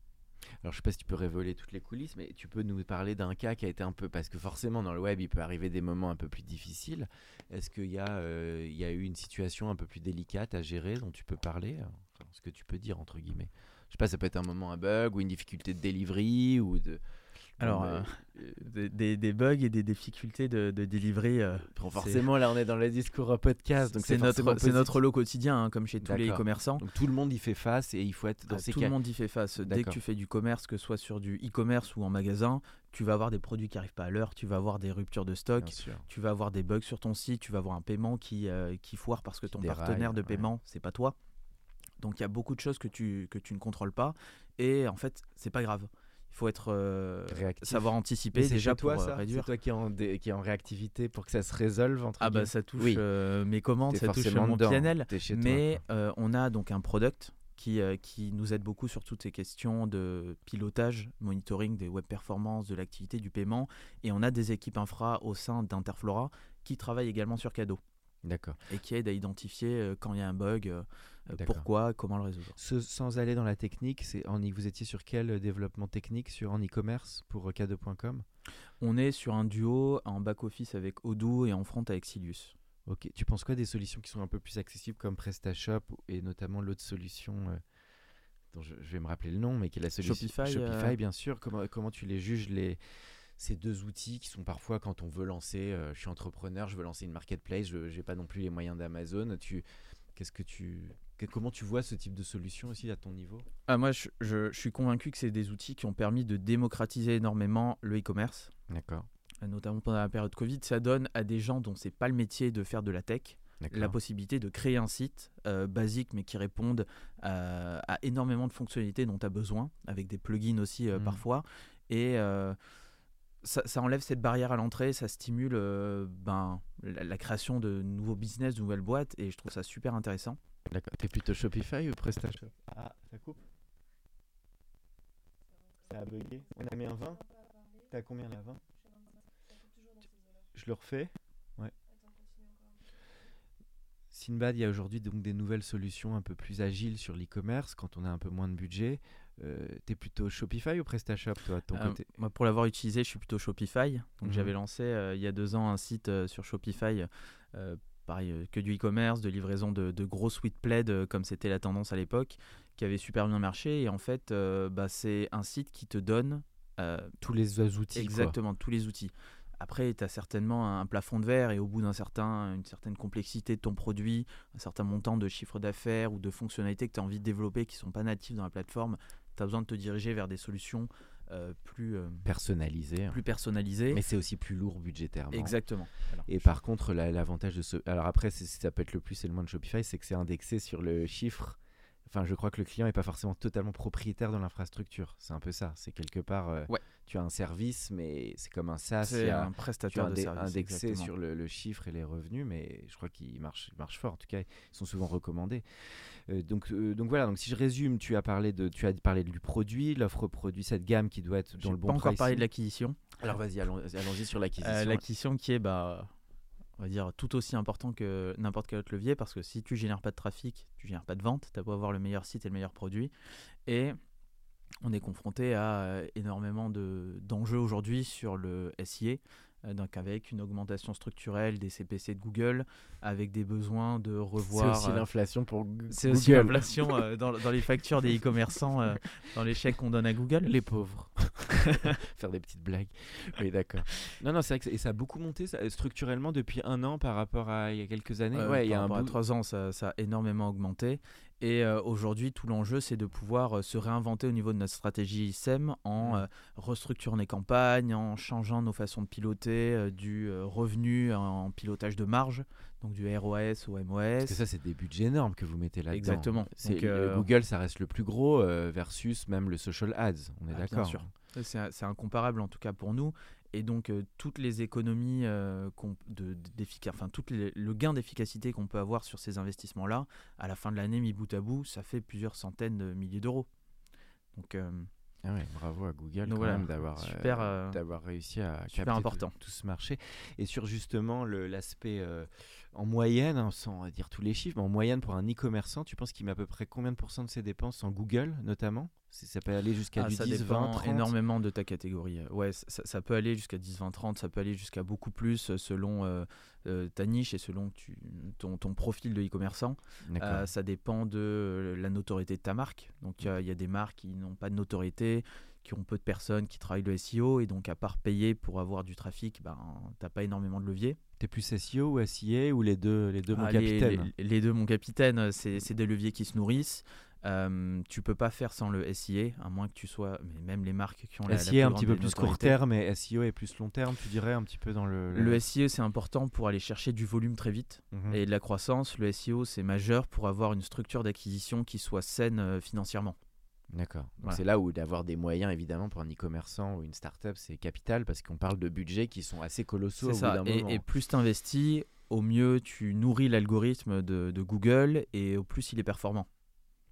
S1: Alors je sais pas si tu peux révéler toutes les coulisses, mais tu peux nous parler d'un cas qui a été un peu parce que forcément dans le web il peut arriver des moments un peu plus difficiles. Est-ce qu'il y a euh, y a eu une situation un peu plus délicate à gérer dont tu peux parler, ce que tu peux dire entre guillemets. Je sais pas, ça peut être un moment un bug ou une difficulté de delivery ou de
S2: alors, euh, (laughs) des, des, bugs et des difficultés de, de delivery. Euh,
S1: forcément, là, on est dans le discours podcast. Donc
S2: c'est notre, c'est notre lot quotidien, hein, comme chez tous les e-commerçants.
S1: Donc tout le monde y fait face et il faut être dans ah, ces
S2: Tout
S1: le
S2: monde y fait face. Dès que tu fais du commerce, que ce soit sur du e-commerce ou en magasin, tu vas avoir des produits qui n'arrivent pas à l'heure, tu vas avoir des ruptures de stock, tu vas avoir des bugs sur ton site, tu vas avoir un paiement qui, euh, qui foire parce que ton partenaire de paiement, c'est pas toi. Donc il y a beaucoup de choses que tu, que tu ne contrôles pas et en fait, c'est pas grave il faut être euh, savoir anticiper déjà
S1: toi,
S2: pour
S1: euh, ça
S2: réduire.
S1: C'est toi qui est, en qui est en réactivité pour que ça se résolve entre
S2: Ah bah ça touche euh, mes commandes, ça touche mon PNL. Mais on a donc un product qui, qui nous aide beaucoup sur toutes ces questions de pilotage, monitoring des web performances, de l'activité, du paiement. Et on a des équipes infra au sein d'Interflora qui travaille également sur cadeau.
S1: D'accord.
S2: Et qui aide à identifier euh, quand il y a un bug, euh, euh. Pourquoi, comment le résoudre?
S1: Ce- sans aller dans la technique, c'est en, vous étiez sur quel euh, développement technique? Sur en e-commerce pour euh, K2.com
S2: On est sur un duo en back-office avec Odoo et en front avec Silius.
S1: Ok. Tu penses quoi des solutions qui sont un peu plus accessibles comme PrestaShop et notamment l'autre solution euh, dont je, je vais me rappeler le nom, mais qui est la solution
S2: Shopify,
S1: Shopify,
S2: euh,
S1: bien sûr. Comment, comment tu les juges les ces deux outils qui sont parfois quand on veut lancer, euh, je suis entrepreneur, je veux lancer une marketplace, je n'ai pas non plus les moyens d'Amazon. Tu, qu'est-ce que tu, que- comment tu vois ce type de solution aussi à ton niveau?
S2: Ah, moi, je, je- je suis convaincu que c'est des outils qui ont permis de démocratiser énormément le e-commerce,
S1: D'accord.
S2: euh, notamment pendant la période Covid. Ça donne à des gens dont c'est pas le métier de faire de la tech la possibilité de créer un site euh, basique mais qui réponde à, à énormément de fonctionnalités dont tu as besoin, avec des plugins aussi euh,
S1: Mhm.
S2: parfois. Et euh, ça, ça enlève cette barrière à l'entrée, ça stimule euh, ben, la, la création de nouveaux business, de nouvelles boîtes, et je trouve ça super intéressant.
S1: D'accord. T'es plutôt Shopify ou PrestaShop? Ah, ça coupe Ça a bugué. On a mis un 20 T'as combien là 20 Je le refais Ouais. Sinbad, il y a aujourd'hui donc des nouvelles solutions un peu plus agiles sur l'e-commerce quand on a un peu moins de budget. Euh, T'es plutôt Shopify ou PrestaShop toi de ton
S2: Euh,
S1: côté?
S2: moi, pour l'avoir utilisé, je suis plutôt Shopify. Donc,
S1: Mhm.
S2: j'avais lancé euh, il y a deux ans un site euh, sur Shopify, euh, pareil, euh, que du e-commerce, de livraison de, de gros sweet plaid, euh, comme c'était la tendance à l'époque, qui avait super bien marché. Et en fait, euh, bah, c'est un site qui te donne euh,
S1: Tous les outils. quoi.
S2: exactement tous les outils. Après, tu as certainement un plafond de verre et au bout d'un certain, une certaine complexité de ton produit, un certain montant de chiffre d'affaires ou de fonctionnalités que tu as envie de développer qui ne sont pas natives dans la plateforme, tu as besoin de te diriger vers des solutions euh, plus, euh,
S1: Personnalisé.
S2: plus personnalisées.
S1: Mais c'est aussi plus lourd budgétairement.
S2: Exactement.
S1: Et par contre, la- l'avantage de ce. Alors après, ça peut être le plus et le moins de Shopify, c'est que c'est indexé sur le chiffre. Enfin, je crois que le client n'est pas forcément totalement propriétaire de l'infrastructure. C'est un peu ça. C'est quelque part, euh,
S2: Ouais.
S1: tu as un service, mais c'est comme un SaaS.
S2: C'est un prestataire de service.
S1: indexé
S2: exactement.
S1: sur le, le chiffre et les revenus, mais je crois qu'ils marchent, ils marchent fort. En tout cas, ils sont souvent recommandés. Euh, donc, euh, donc voilà. Donc si je résume, tu as parlé de, tu as parlé du produit, l'offre produit, cette gamme qui doit être dans le bon
S2: pas encore parlé de l'acquisition.
S1: Alors vas-y, allons- allons-y sur l'acquisition.
S2: L'acquisition qui est, bah, on va dire, tout aussi important que n'importe quel autre levier parce que si tu génères pas de trafic, tu génères pas de vente, tu as beau avoir le meilleur site et le meilleur produit. Et on est confronté à euh, énormément de- d'enjeux aujourd'hui sur le SIA. Euh, Donc avec une augmentation structurelle des CPC de Google, avec des besoins de
S1: c'est
S2: revoir.
S1: aussi
S2: euh,
S1: l'inflation pour Gu-
S2: c'est aussi
S1: Google.
S2: l'inflation euh, dans, dans les factures des e-commerçants, dans les chèques qu'on donne à Google.
S1: Les pauvres. (laughs) Faire des petites blagues. Oui, d'accord. Non, non, c'est vrai que ça- et ça a beaucoup monté ça, structurellement depuis un an par rapport à il y a quelques années. Ouais, il y a un bout-
S2: trois ans, ça, ça a énormément augmenté. Et euh, aujourd'hui, tout l'enjeu, c'est de pouvoir euh, se réinventer au niveau de notre stratégie SEM en
S1: Mm.
S2: euh, restructurant les campagnes, en changeant nos façons de piloter, du revenu en pilotage de marge, donc du ROAS au MOS.
S1: Parce que ça, c'est des budgets énormes que vous mettez là-dedans.
S2: Exactement.
S1: C'est, Google, ça reste le plus gros versus même le social ads. On est
S2: Ah, bien
S1: d'accord.
S2: sûr. C'est incomparable en tout cas pour nous. Et donc euh, toutes les économies, euh, de, enfin tout le gain d'efficacité qu'on peut avoir sur ces investissements-là, à la fin de l'année, mis bout à bout, ça fait plusieurs centaines de milliers d'euros. Donc euh,
S1: Ah ouais, bravo à Google
S2: Donc
S1: quand
S2: voilà,
S1: même d'avoir,
S2: super,
S1: euh, d'avoir réussi à
S2: super
S1: capter tout-
S2: important.
S1: Tout, ce marché. Et sur justement l'aspect en moyenne, hein, sans dire tous les chiffres, mais en moyenne pour un e-commerçant, tu penses qu'il met à peu près combien de pourcents de ses dépenses en Google notamment? Ça peut aller jusqu'à
S2: Ah,
S1: du
S2: ça
S1: 10,
S2: dépend
S1: 20, 30
S2: énormément de ta catégorie. Euh, Ouais, ça, ça peut aller jusqu'à 10, 20, 30, ça peut aller jusqu'à beaucoup plus euh, selon euh, euh, ta niche et selon tu, ton, ton profil de e-commerçant. Euh, ça dépend de la notoriété de ta marque. Donc il y a- il y, a des marques qui n'ont pas de notoriété, qui ont peu de personnes qui travaillent le SEO et donc à part payer pour avoir du trafic, ben, t'as pas énormément de levier.
S1: T'es plus SEO ou SIA ou les deux, les deux mon
S2: Ah,
S1: capitaine?
S2: les- les deux, mon capitaine, c'est c'est des leviers qui se nourrissent. Euh, tu peux pas faire sans le SIA, à moins que tu sois, mais même les marques qui ont la, la
S1: SIA
S2: plus
S1: un
S2: grande
S1: petit peu plus court terme et SEO est plus long terme, tu dirais un petit peu dans le.
S2: Le SEO, c'est important pour aller chercher du volume très vite
S1: Mhm.
S2: et de la croissance. Le SEO, c'est majeur pour avoir une structure d'acquisition qui soit saine euh, financièrement.
S1: D'accord.
S2: Voilà.
S1: c'est là où d'avoir des moyens évidemment pour un e-commerçant ou une start-up c'est capital parce qu'on parle de budgets qui sont assez colossaux au bout
S2: ça. Et,
S1: moment.
S2: et plus tu investis, au mieux tu nourris l'algorithme de, de Google et au plus il est performant.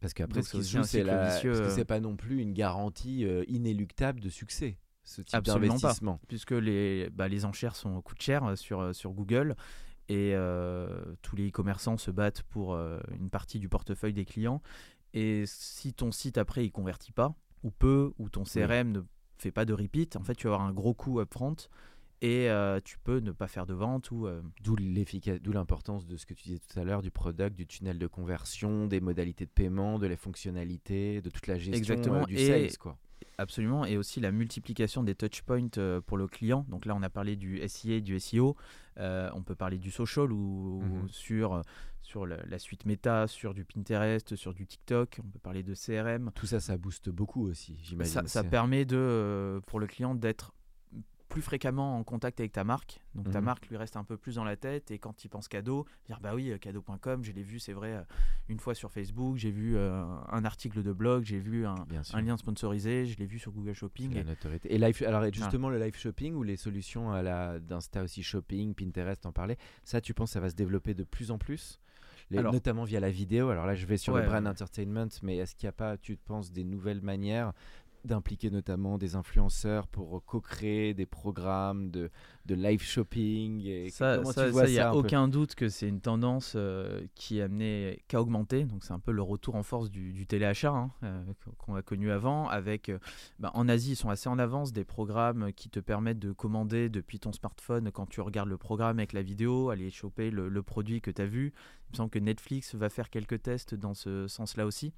S1: Parce qu'après ce qui se joue c'est la...
S2: vicieux,
S1: parce que
S2: euh.
S1: c'est pas non plus une garantie euh, inéluctable de succès. ce type
S2: Absolument pas. puisque les, bah, les enchères sont, coûtent cher euh, sur, sur Google et euh, tous les e-commerçants se battent pour euh, une partie du portefeuille des clients. Et si ton site après il convertit pas, ou peu, ou ton CRM ne fait pas de repeat, en fait tu vas avoir un gros coût upfront et euh, tu peux ne pas faire de vente ou euh,
S1: D'où d'où l'importance de ce que tu disais tout à l'heure, du product, du tunnel de conversion, des modalités de paiement, de la fonctionnalité, de toute la gestion
S2: Exactement,
S1: euh, du
S2: et-
S1: sales. Quoi.
S2: Absolument, et aussi la multiplication des touchpoints euh, pour le client. Donc là, on a parlé du SIA, du SEO, euh, on peut parler du social ou, ou
S1: Mhm.
S2: sur, euh, sur la, la suite Meta, sur du Pinterest, sur du TikTok, on peut parler de CRM.
S1: Tout ça, ça booste beaucoup aussi, j'imagine.
S2: Ça, ça permet de, pour le client d'être plus fréquemment en contact avec ta marque. Donc ta
S1: Mhm.
S2: marque lui reste un peu plus dans la tête et quand il pense cadeau, dire bah oui, euh, cadeau.com, je l'ai vu, c'est vrai, euh, une fois sur Facebook, j'ai vu euh, un article de blog, j'ai vu un, lien sponsorisé, je l'ai vu sur Google Shopping.
S1: La
S2: et-
S1: notoriété. Et live, alors et justement le live shopping ou les solutions à la d'Insta aussi shopping, Pinterest en parlait, ça tu penses ça va se développer de plus en plus? Les-
S2: Alors-
S1: notamment via la vidéo. Alors là je vais sur
S2: Ouais,
S1: le brand
S2: ouais.
S1: entertainment, mais est-ce qu'il n'y a pas, tu te penses, des nouvelles manières d'impliquer notamment des influenceurs pour co-créer des programmes de, de live shopping et
S2: Ça, il n'y a aucun doute que c'est une tendance euh, qui est amenée qu'à augmenter. Donc c'est un peu le retour en force du, du téléachat hein, euh, qu'on a connu avant. Avec, euh, bah, en Asie, ils sont assez en avance des programmes qui te permettent de commander depuis ton smartphone quand tu regardes le programme avec la vidéo, aller choper le, le produit que tu as vu. Il me semble que Netflix va faire quelques tests dans ce sens-là aussi.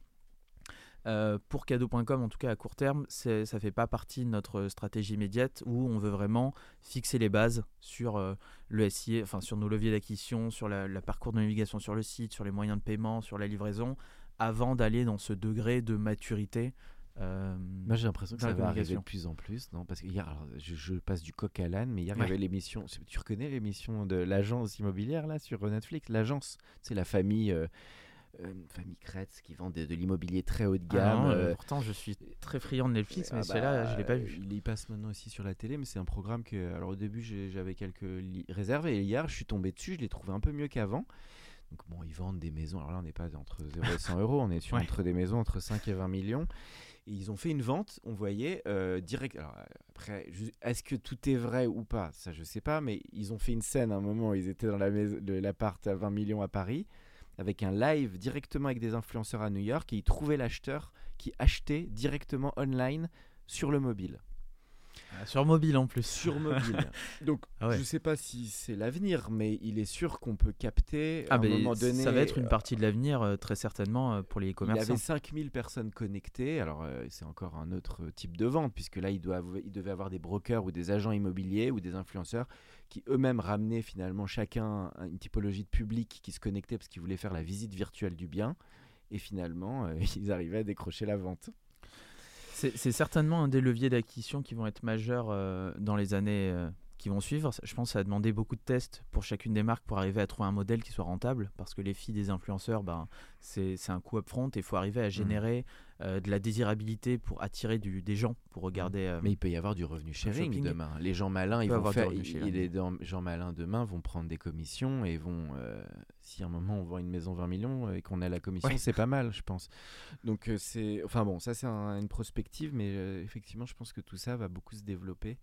S2: Euh, pour cadeau.com, en tout cas à court terme, ça fait pas partie de notre stratégie immédiate où on veut vraiment fixer les bases sur euh, le SIA, enfin sur nos leviers d'acquisition, sur la, la parcours de navigation sur le site, sur les moyens de paiement, sur la livraison, avant d'aller dans ce degré de maturité. euh,
S1: Moi j'ai l'impression que ça va arriver de plus en plus, non? Parce que hier, alors, je, je passe du coq à l'âne, mais hier il y
S2: Ouais.
S1: avait l'émission. Tu reconnais l'émission de l'agence immobilière là sur Netflix? L'agence, c'est la famille, euh, euh, famille Kretz qui vend de, de l'immobilier très haut de
S2: ah
S1: gamme.
S2: non,
S1: euh,
S2: pourtant, je suis très friand de Netflix, mais
S1: ah
S2: celui-là,
S1: bah,
S2: je l'ai pas vu.
S1: Il y passe maintenant aussi sur la télé, mais c'est un programme que, alors au début j'avais quelques réserves et hier je suis tombé dessus, je l'ai trouvé un peu mieux qu'avant. Donc bon, ils vendent des maisons. Alors là, on n'est pas entre 0 et 100 euros, on est sur
S2: Ouais.
S1: entre des maisons entre 5 et 20 millions. Et ils ont fait une vente, on voyait euh, direct. Alors après, est-ce que tout est vrai ou pas? Ça, je sais pas, mais ils ont fait une scène à un moment. Ils étaient dans la maison, l'appart à 20 millions à Paris, avec un live directement avec des influenceurs à New York, et ils trouvaient l'acheteur qui achetait directement online sur le mobile.
S2: Ah, Sur mobile en plus.
S1: Sur mobile. (laughs) Donc,
S2: Ah ouais.
S1: je sais pas si c'est l'avenir, mais il est sûr qu'on peut capter à
S2: Ah
S1: un
S2: ben,
S1: moment donné.
S2: ça va être une
S1: euh,
S2: partie de l'avenir, euh, très certainement, euh, pour les
S1: Il
S2: e-commerçants.
S1: avait 5000 personnes connectées. Alors, c'est encore un autre type de vente, puisque là, il, doit, il devait avoir des brokers ou des agents immobiliers ou des influenceurs qui eux-mêmes ramenaient finalement chacun une typologie de public qui se connectait parce qu'ils voulaient faire la visite virtuelle du bien. Et finalement, euh, (laughs) ils arrivaient à décrocher la vente.
S2: C'est certainement un des leviers d'acquisition qui vont être majeurs euh, dans les années euh, qui vont suivre. Je pense que ça a demandé beaucoup de tests pour chacune des marques pour arriver à trouver un modèle qui soit rentable. Parce que les filles des influenceurs, ben, c'est un coût upfront et il faut arriver à générer euh, de la désirabilité pour attirer du- des gens pour regarder. euh,
S1: Mais il peut y avoir du revenu sharing
S2: shopping.
S1: demain. Les gens malins, ils
S2: peut
S1: vont faire, ils-
S2: sharing.
S1: les gens malins demain vont prendre des commissions et vont, euh, si à un moment on vend une maison 20 millions et qu'on a la commission,
S2: Ouais.
S1: c'est pas mal, je pense. Donc c'est, enfin bon, ça c'est un- une prospective, mais effectivement, je pense que tout ça va beaucoup se développer.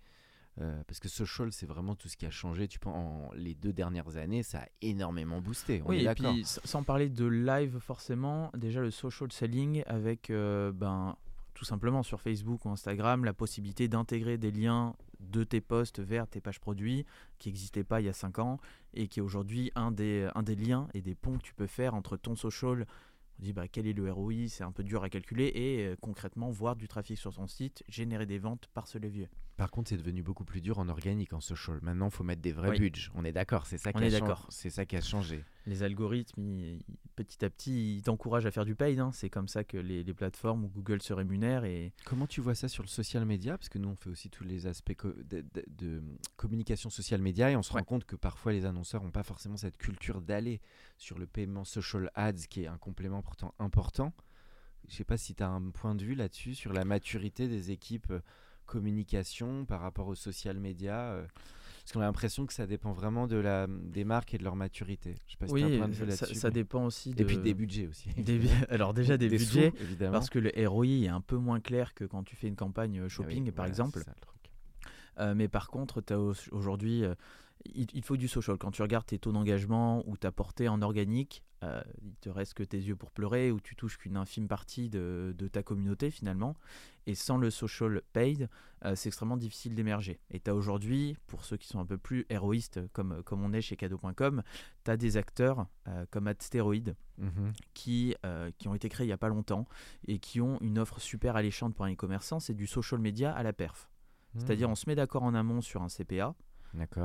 S1: Euh, parce que social, c'est vraiment tout ce qui a changé. Tu penses, en les deux dernières années, ça a énormément boosté. On
S2: oui,
S1: est
S2: et puis sans parler de live forcément, déjà le social selling avec euh, ben, tout simplement sur Facebook ou Instagram la possibilité d'intégrer des liens de tes posts vers tes pages produits qui n'existaient pas il y a 5 ans et qui est aujourd'hui un des, un des liens et des ponts que tu peux faire entre ton social. On dit bah, quel est le ROI, c'est un peu dur à calculer et euh, concrètement voir du trafic sur ton site, générer des ventes par ce levier.
S1: Par contre, c'est devenu beaucoup plus dur en organique, en social. Maintenant, il faut mettre des vrais
S2: Oui.
S1: budgets. On est d'accord, c'est ça, qui a c'est ça qui a changé.
S2: Les algorithmes, ils- petit à petit, ils t'encouragent à faire du paid. hein. C'est comme ça que les, les plateformes ou Google se rémunèrent et
S1: Comment tu vois ça sur le social media? Parce que nous, on fait aussi tous les aspects de, de- de communication social media et on se
S2: Ouais.
S1: rend compte que parfois les annonceurs n'ont pas forcément cette culture d'aller sur le paiement social ads, qui est un complément pourtant important. Je sais pas si tu as un point de vue là-dessus, sur la maturité des équipes euh, communication par rapport aux social media. euh, parce qu'on a l'impression que ça dépend vraiment de la, des marques et de leur maturité. Je sais pas si un point de
S2: ça,
S1: là-dessus.
S2: ça
S1: mais-
S2: dépend aussi de...
S1: Et puis des budgets aussi. (laughs)
S2: des Alors (laughs) déjà des, budgets,
S1: évidemment.
S2: parce que le ROI est un peu moins clair que quand tu fais une campagne euh,
S1: Ah oui,
S2: shopping, par
S1: voilà,
S2: exemple.
S1: c'est ça, le truc.
S2: mais par contre, tu as aujourd'hui il, faut du social. Quand tu regardes tes taux d'engagement ou ta portée en organique, euh, il te reste que tes yeux pour pleurer ou tu touches qu'une infime partie de, ta communauté finalement. Et sans le social paid, euh, c'est extrêmement difficile d'émerger. Et tu as aujourd'hui, pour ceux qui sont un peu plus héroïstes comme, comme on est chez cadeau.com, tu as des acteurs euh, comme Adsteroid mhm. qui, qui ont été créés il n'y a pas longtemps et qui ont une offre super alléchante pour un e-commerçant, c'est du social media à la perf. C'est-à-dire hmm. on se met d'accord en amont sur un CPA,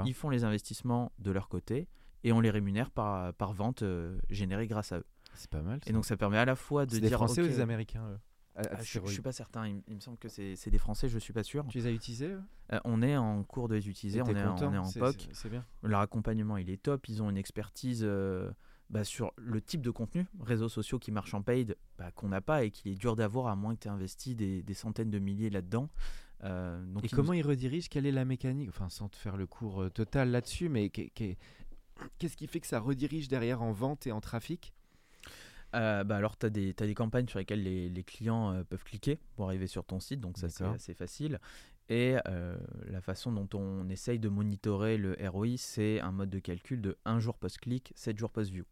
S2: ils font les investissements de leur côté et on les rémunère par, par vente euh, générée grâce à eux.
S1: C'est pas mal.
S2: Et donc ça permet à la fois de dire.
S1: des Français ou des Américains eux
S2: ah, je, ne suis pas certain, il, me semble que c'est des Français, je suis pas sûr.
S1: Tu les as utilisés
S2: euh, On est en cours de les utiliser, on est, on est, en POC.
S1: C'est bien.
S2: Leur accompagnement il est top, ils ont une expertise euh, bah, sur le type de contenu, réseaux sociaux qui marchent en paid, bah, qu'on n'a pas et qu'il est dur d'avoir à moins que tu aies investi des, des, centaines de milliers là-dedans.
S1: Euh, et comment il redirige? Quelle est la mécanique? Enfin, sans te faire le cours euh, total là-dessus, mais qu'est-ce qui fait que ça redirige derrière en vente et en trafic?
S2: Euh, bah alors, tu as, as, des campagnes sur lesquelles les, les clients peuvent cliquer pour arriver sur ton site, donc ça c'est assez facile. Et la façon dont on essaye de monitorer le ROI, c'est un mode de calcul de 1 jour post-clic, 7 jours post-view.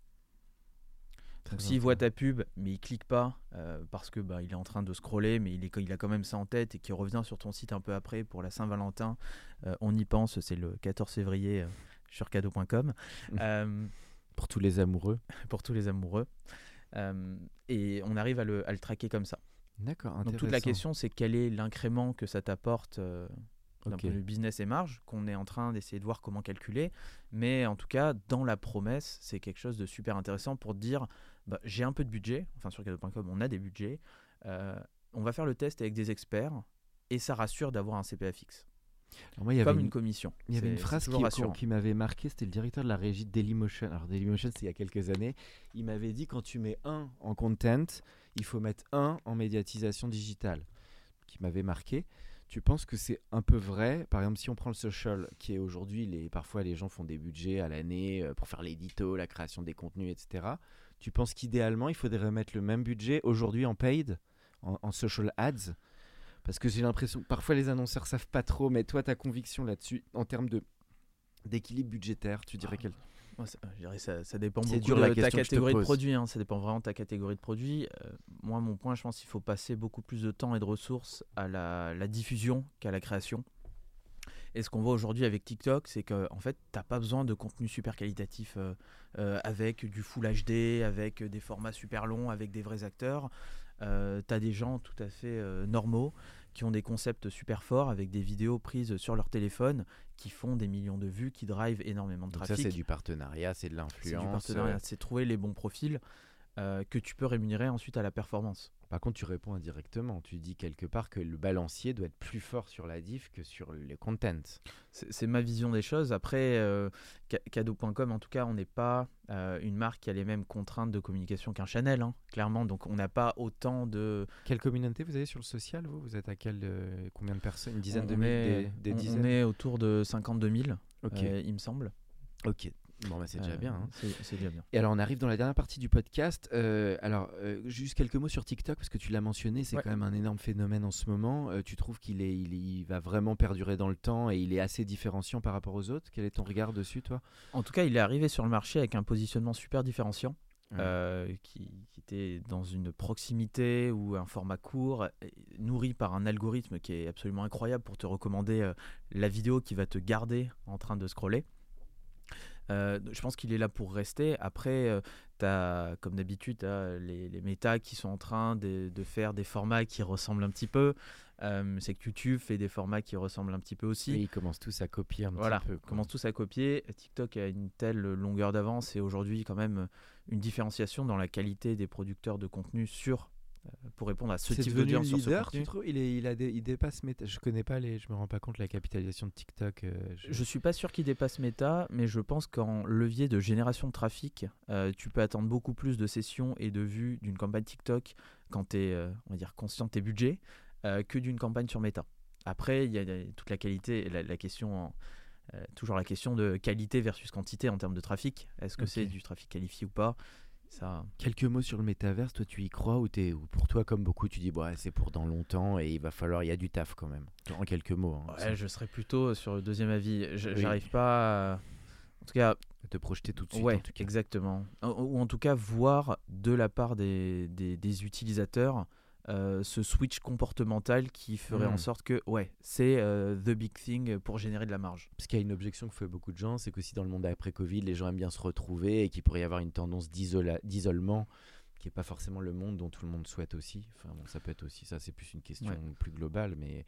S2: S'il voit ta pub, mais il clique pas euh, parce que bah, il est en train de scroller, mais il, est, il a quand même ça en tête et qu'il revient sur ton site un peu après pour la Saint-Valentin, euh, on y pense, c'est le 14 février euh, sur cadeau.com. (laughs)
S1: pour tous les amoureux. (laughs)
S2: pour tous les amoureux. et on arrive à le, le traquer comme ça.
S1: D'accord.
S2: Donc toute la question, c'est quel est l'incrément que ça t'apporte d'un point de vue business et marge, qu'on est en train d'essayer de voir comment calculer. Mais en tout cas, dans la promesse, c'est quelque chose de super intéressant pour dire bah, j'ai un peu de budget, enfin sur cadeau.com on a des budgets, euh, on va faire le test avec des experts et ça rassure d'avoir un CPA fixe. moi, y Comme une, commission.
S1: Il y avait une phrase qui, qui m'avait marqué, c'était le directeur de la régie Dailymotion. Alors Dailymotion, c'est il y a quelques années. Il m'avait dit quand tu mets un en content, il faut mettre un en médiatisation digitale, qui m'avait marqué. Tu penses que c'est un peu vrai? Par exemple, si on prend le social, qui est aujourd'hui, les, parfois les gens font des budgets à l'année euh, pour faire l'édito, la création des contenus, etc. Tu penses qu'idéalement, il faudrait remettre le même budget aujourd'hui en paid, en, social ads? Parce que j'ai l'impression que parfois les annonceurs savent pas trop, mais toi, ta conviction là-dessus, en termes de d'équilibre budgétaire, tu dirais ah.
S2: je ça, ça, dépend beaucoup de ta catégorie de produit. Hein. ça dépend vraiment de ta catégorie de produit. Euh, moi, mon point, je pense qu'il faut passer beaucoup plus de temps et de ressources à la, la diffusion qu'à la création. Et ce qu'on voit aujourd'hui avec TikTok, c'est qu'en en fait, tu n'as pas besoin de contenu super qualitatif euh, euh, avec du Full HD, avec des formats super longs, avec des vrais acteurs. Euh, tu as des gens tout à fait normaux qui ont des concepts super forts avec des vidéos prises sur leur téléphone qui font des millions de vues, qui drivent énormément de trafic.
S1: Ça, c'est du partenariat, c'est de l'influence.
S2: C'est trouver les bons profils. Euh, que tu peux rémunérer ensuite à la performance.
S1: Par contre, tu réponds indirectement. Tu dis quelque part que le balancier doit être plus fort sur la diff que sur les contents.
S2: C'est ma vision des choses. Après, euh, cadeau.com, en tout cas, on n'est pas euh, une marque qui a les mêmes contraintes de communication qu'un Chanel, hein, clairement. Donc, on n'a pas autant de.
S1: Quelle communauté vous avez sur le social, vous? Vous êtes à quel, combien de personnes? Une dizaine de
S2: mille des, dizaines On est autour de 52 000, il me semble.
S1: Ok, Bon, bah, c'est déjà bien. Hein.
S2: C'est déjà bien.
S1: Et alors, on arrive dans la dernière partie du podcast. Euh, alors, euh, juste quelques mots sur TikTok, parce que tu l'as mentionné, c'est quand même un énorme phénomène en ce moment. Euh, tu trouves qu'il est, il, va vraiment perdurer dans le temps et il est assez différenciant par rapport aux autres? Quel est ton regard dessus, toi?
S2: En tout cas, il est arrivé sur le marché avec un positionnement super différenciant. qui, qui, était dans une proximité ou un format court, nourri par un algorithme qui est absolument incroyable pour te recommander la vidéo qui va te garder en train de scroller. Euh, je pense qu'il est là pour rester. Après, euh, as, comme d'habitude, les, les méta qui sont en train de, de, faire des formats qui ressemblent un petit peu. Euh, c'est que YouTube fait des formats qui ressemblent un petit peu aussi.
S1: Et ils commencent tous à copier un
S2: voilà,
S1: petit peu.
S2: Ils commencent tous à copier. TikTok a une telle longueur d'avance et aujourd'hui quand même une différenciation dans la qualité des producteurs de contenu sur pour répondre à ce type d'audience sur
S1: tu trouves? Il, est, il, a il dépasse Meta. Je connais pas les, je me rends pas compte la capitalisation de TikTok. Euh,
S2: je... je... suis pas sûr qu'il dépasse Meta, mais je pense qu'en levier de génération de trafic, euh, tu peux attendre beaucoup plus de sessions et de vues d'une campagne TikTok quand tu es, on va dire, conscient de tes budgets que d'une campagne sur Meta. Après, il y a toute la qualité, la, la question. toujours la question de qualité versus quantité en termes de trafic. Est-ce que c'est du trafic qualifié ou pas? Ça,
S1: Quelques mots sur le métaverse, toi tu y crois ou, t'es- ou pour toi comme beaucoup tu dis bah, c'est pour dans longtemps et il va falloir, il y a du taf quand même. En quelques mots. hein,
S2: ouais, je serais plutôt sur le deuxième avis.
S1: Oui.
S2: J'arrive pas. à- En tout cas,
S1: te projeter tout de suite.
S2: ouais,
S1: en tout cas.
S2: exactement. Ou, ou en tout cas, voir de la part des, des, des utilisateurs euh, ce switch comportemental qui ferait en
S1: Mm.
S2: sorte que, ouais, c'est euh, the big thing pour générer de la marge.
S1: Parce qu'il y a une objection que fait beaucoup de gens, c'est qu'aussi dans le monde après Covid, les gens aiment bien se retrouver et qu'il pourrait y avoir une tendance d'isolement qui n'est pas forcément le monde dont tout le monde souhaite aussi. Enfin, bon, ça peut être aussi, ça c'est plus une question
S2: Ouais.
S1: plus globale, mais,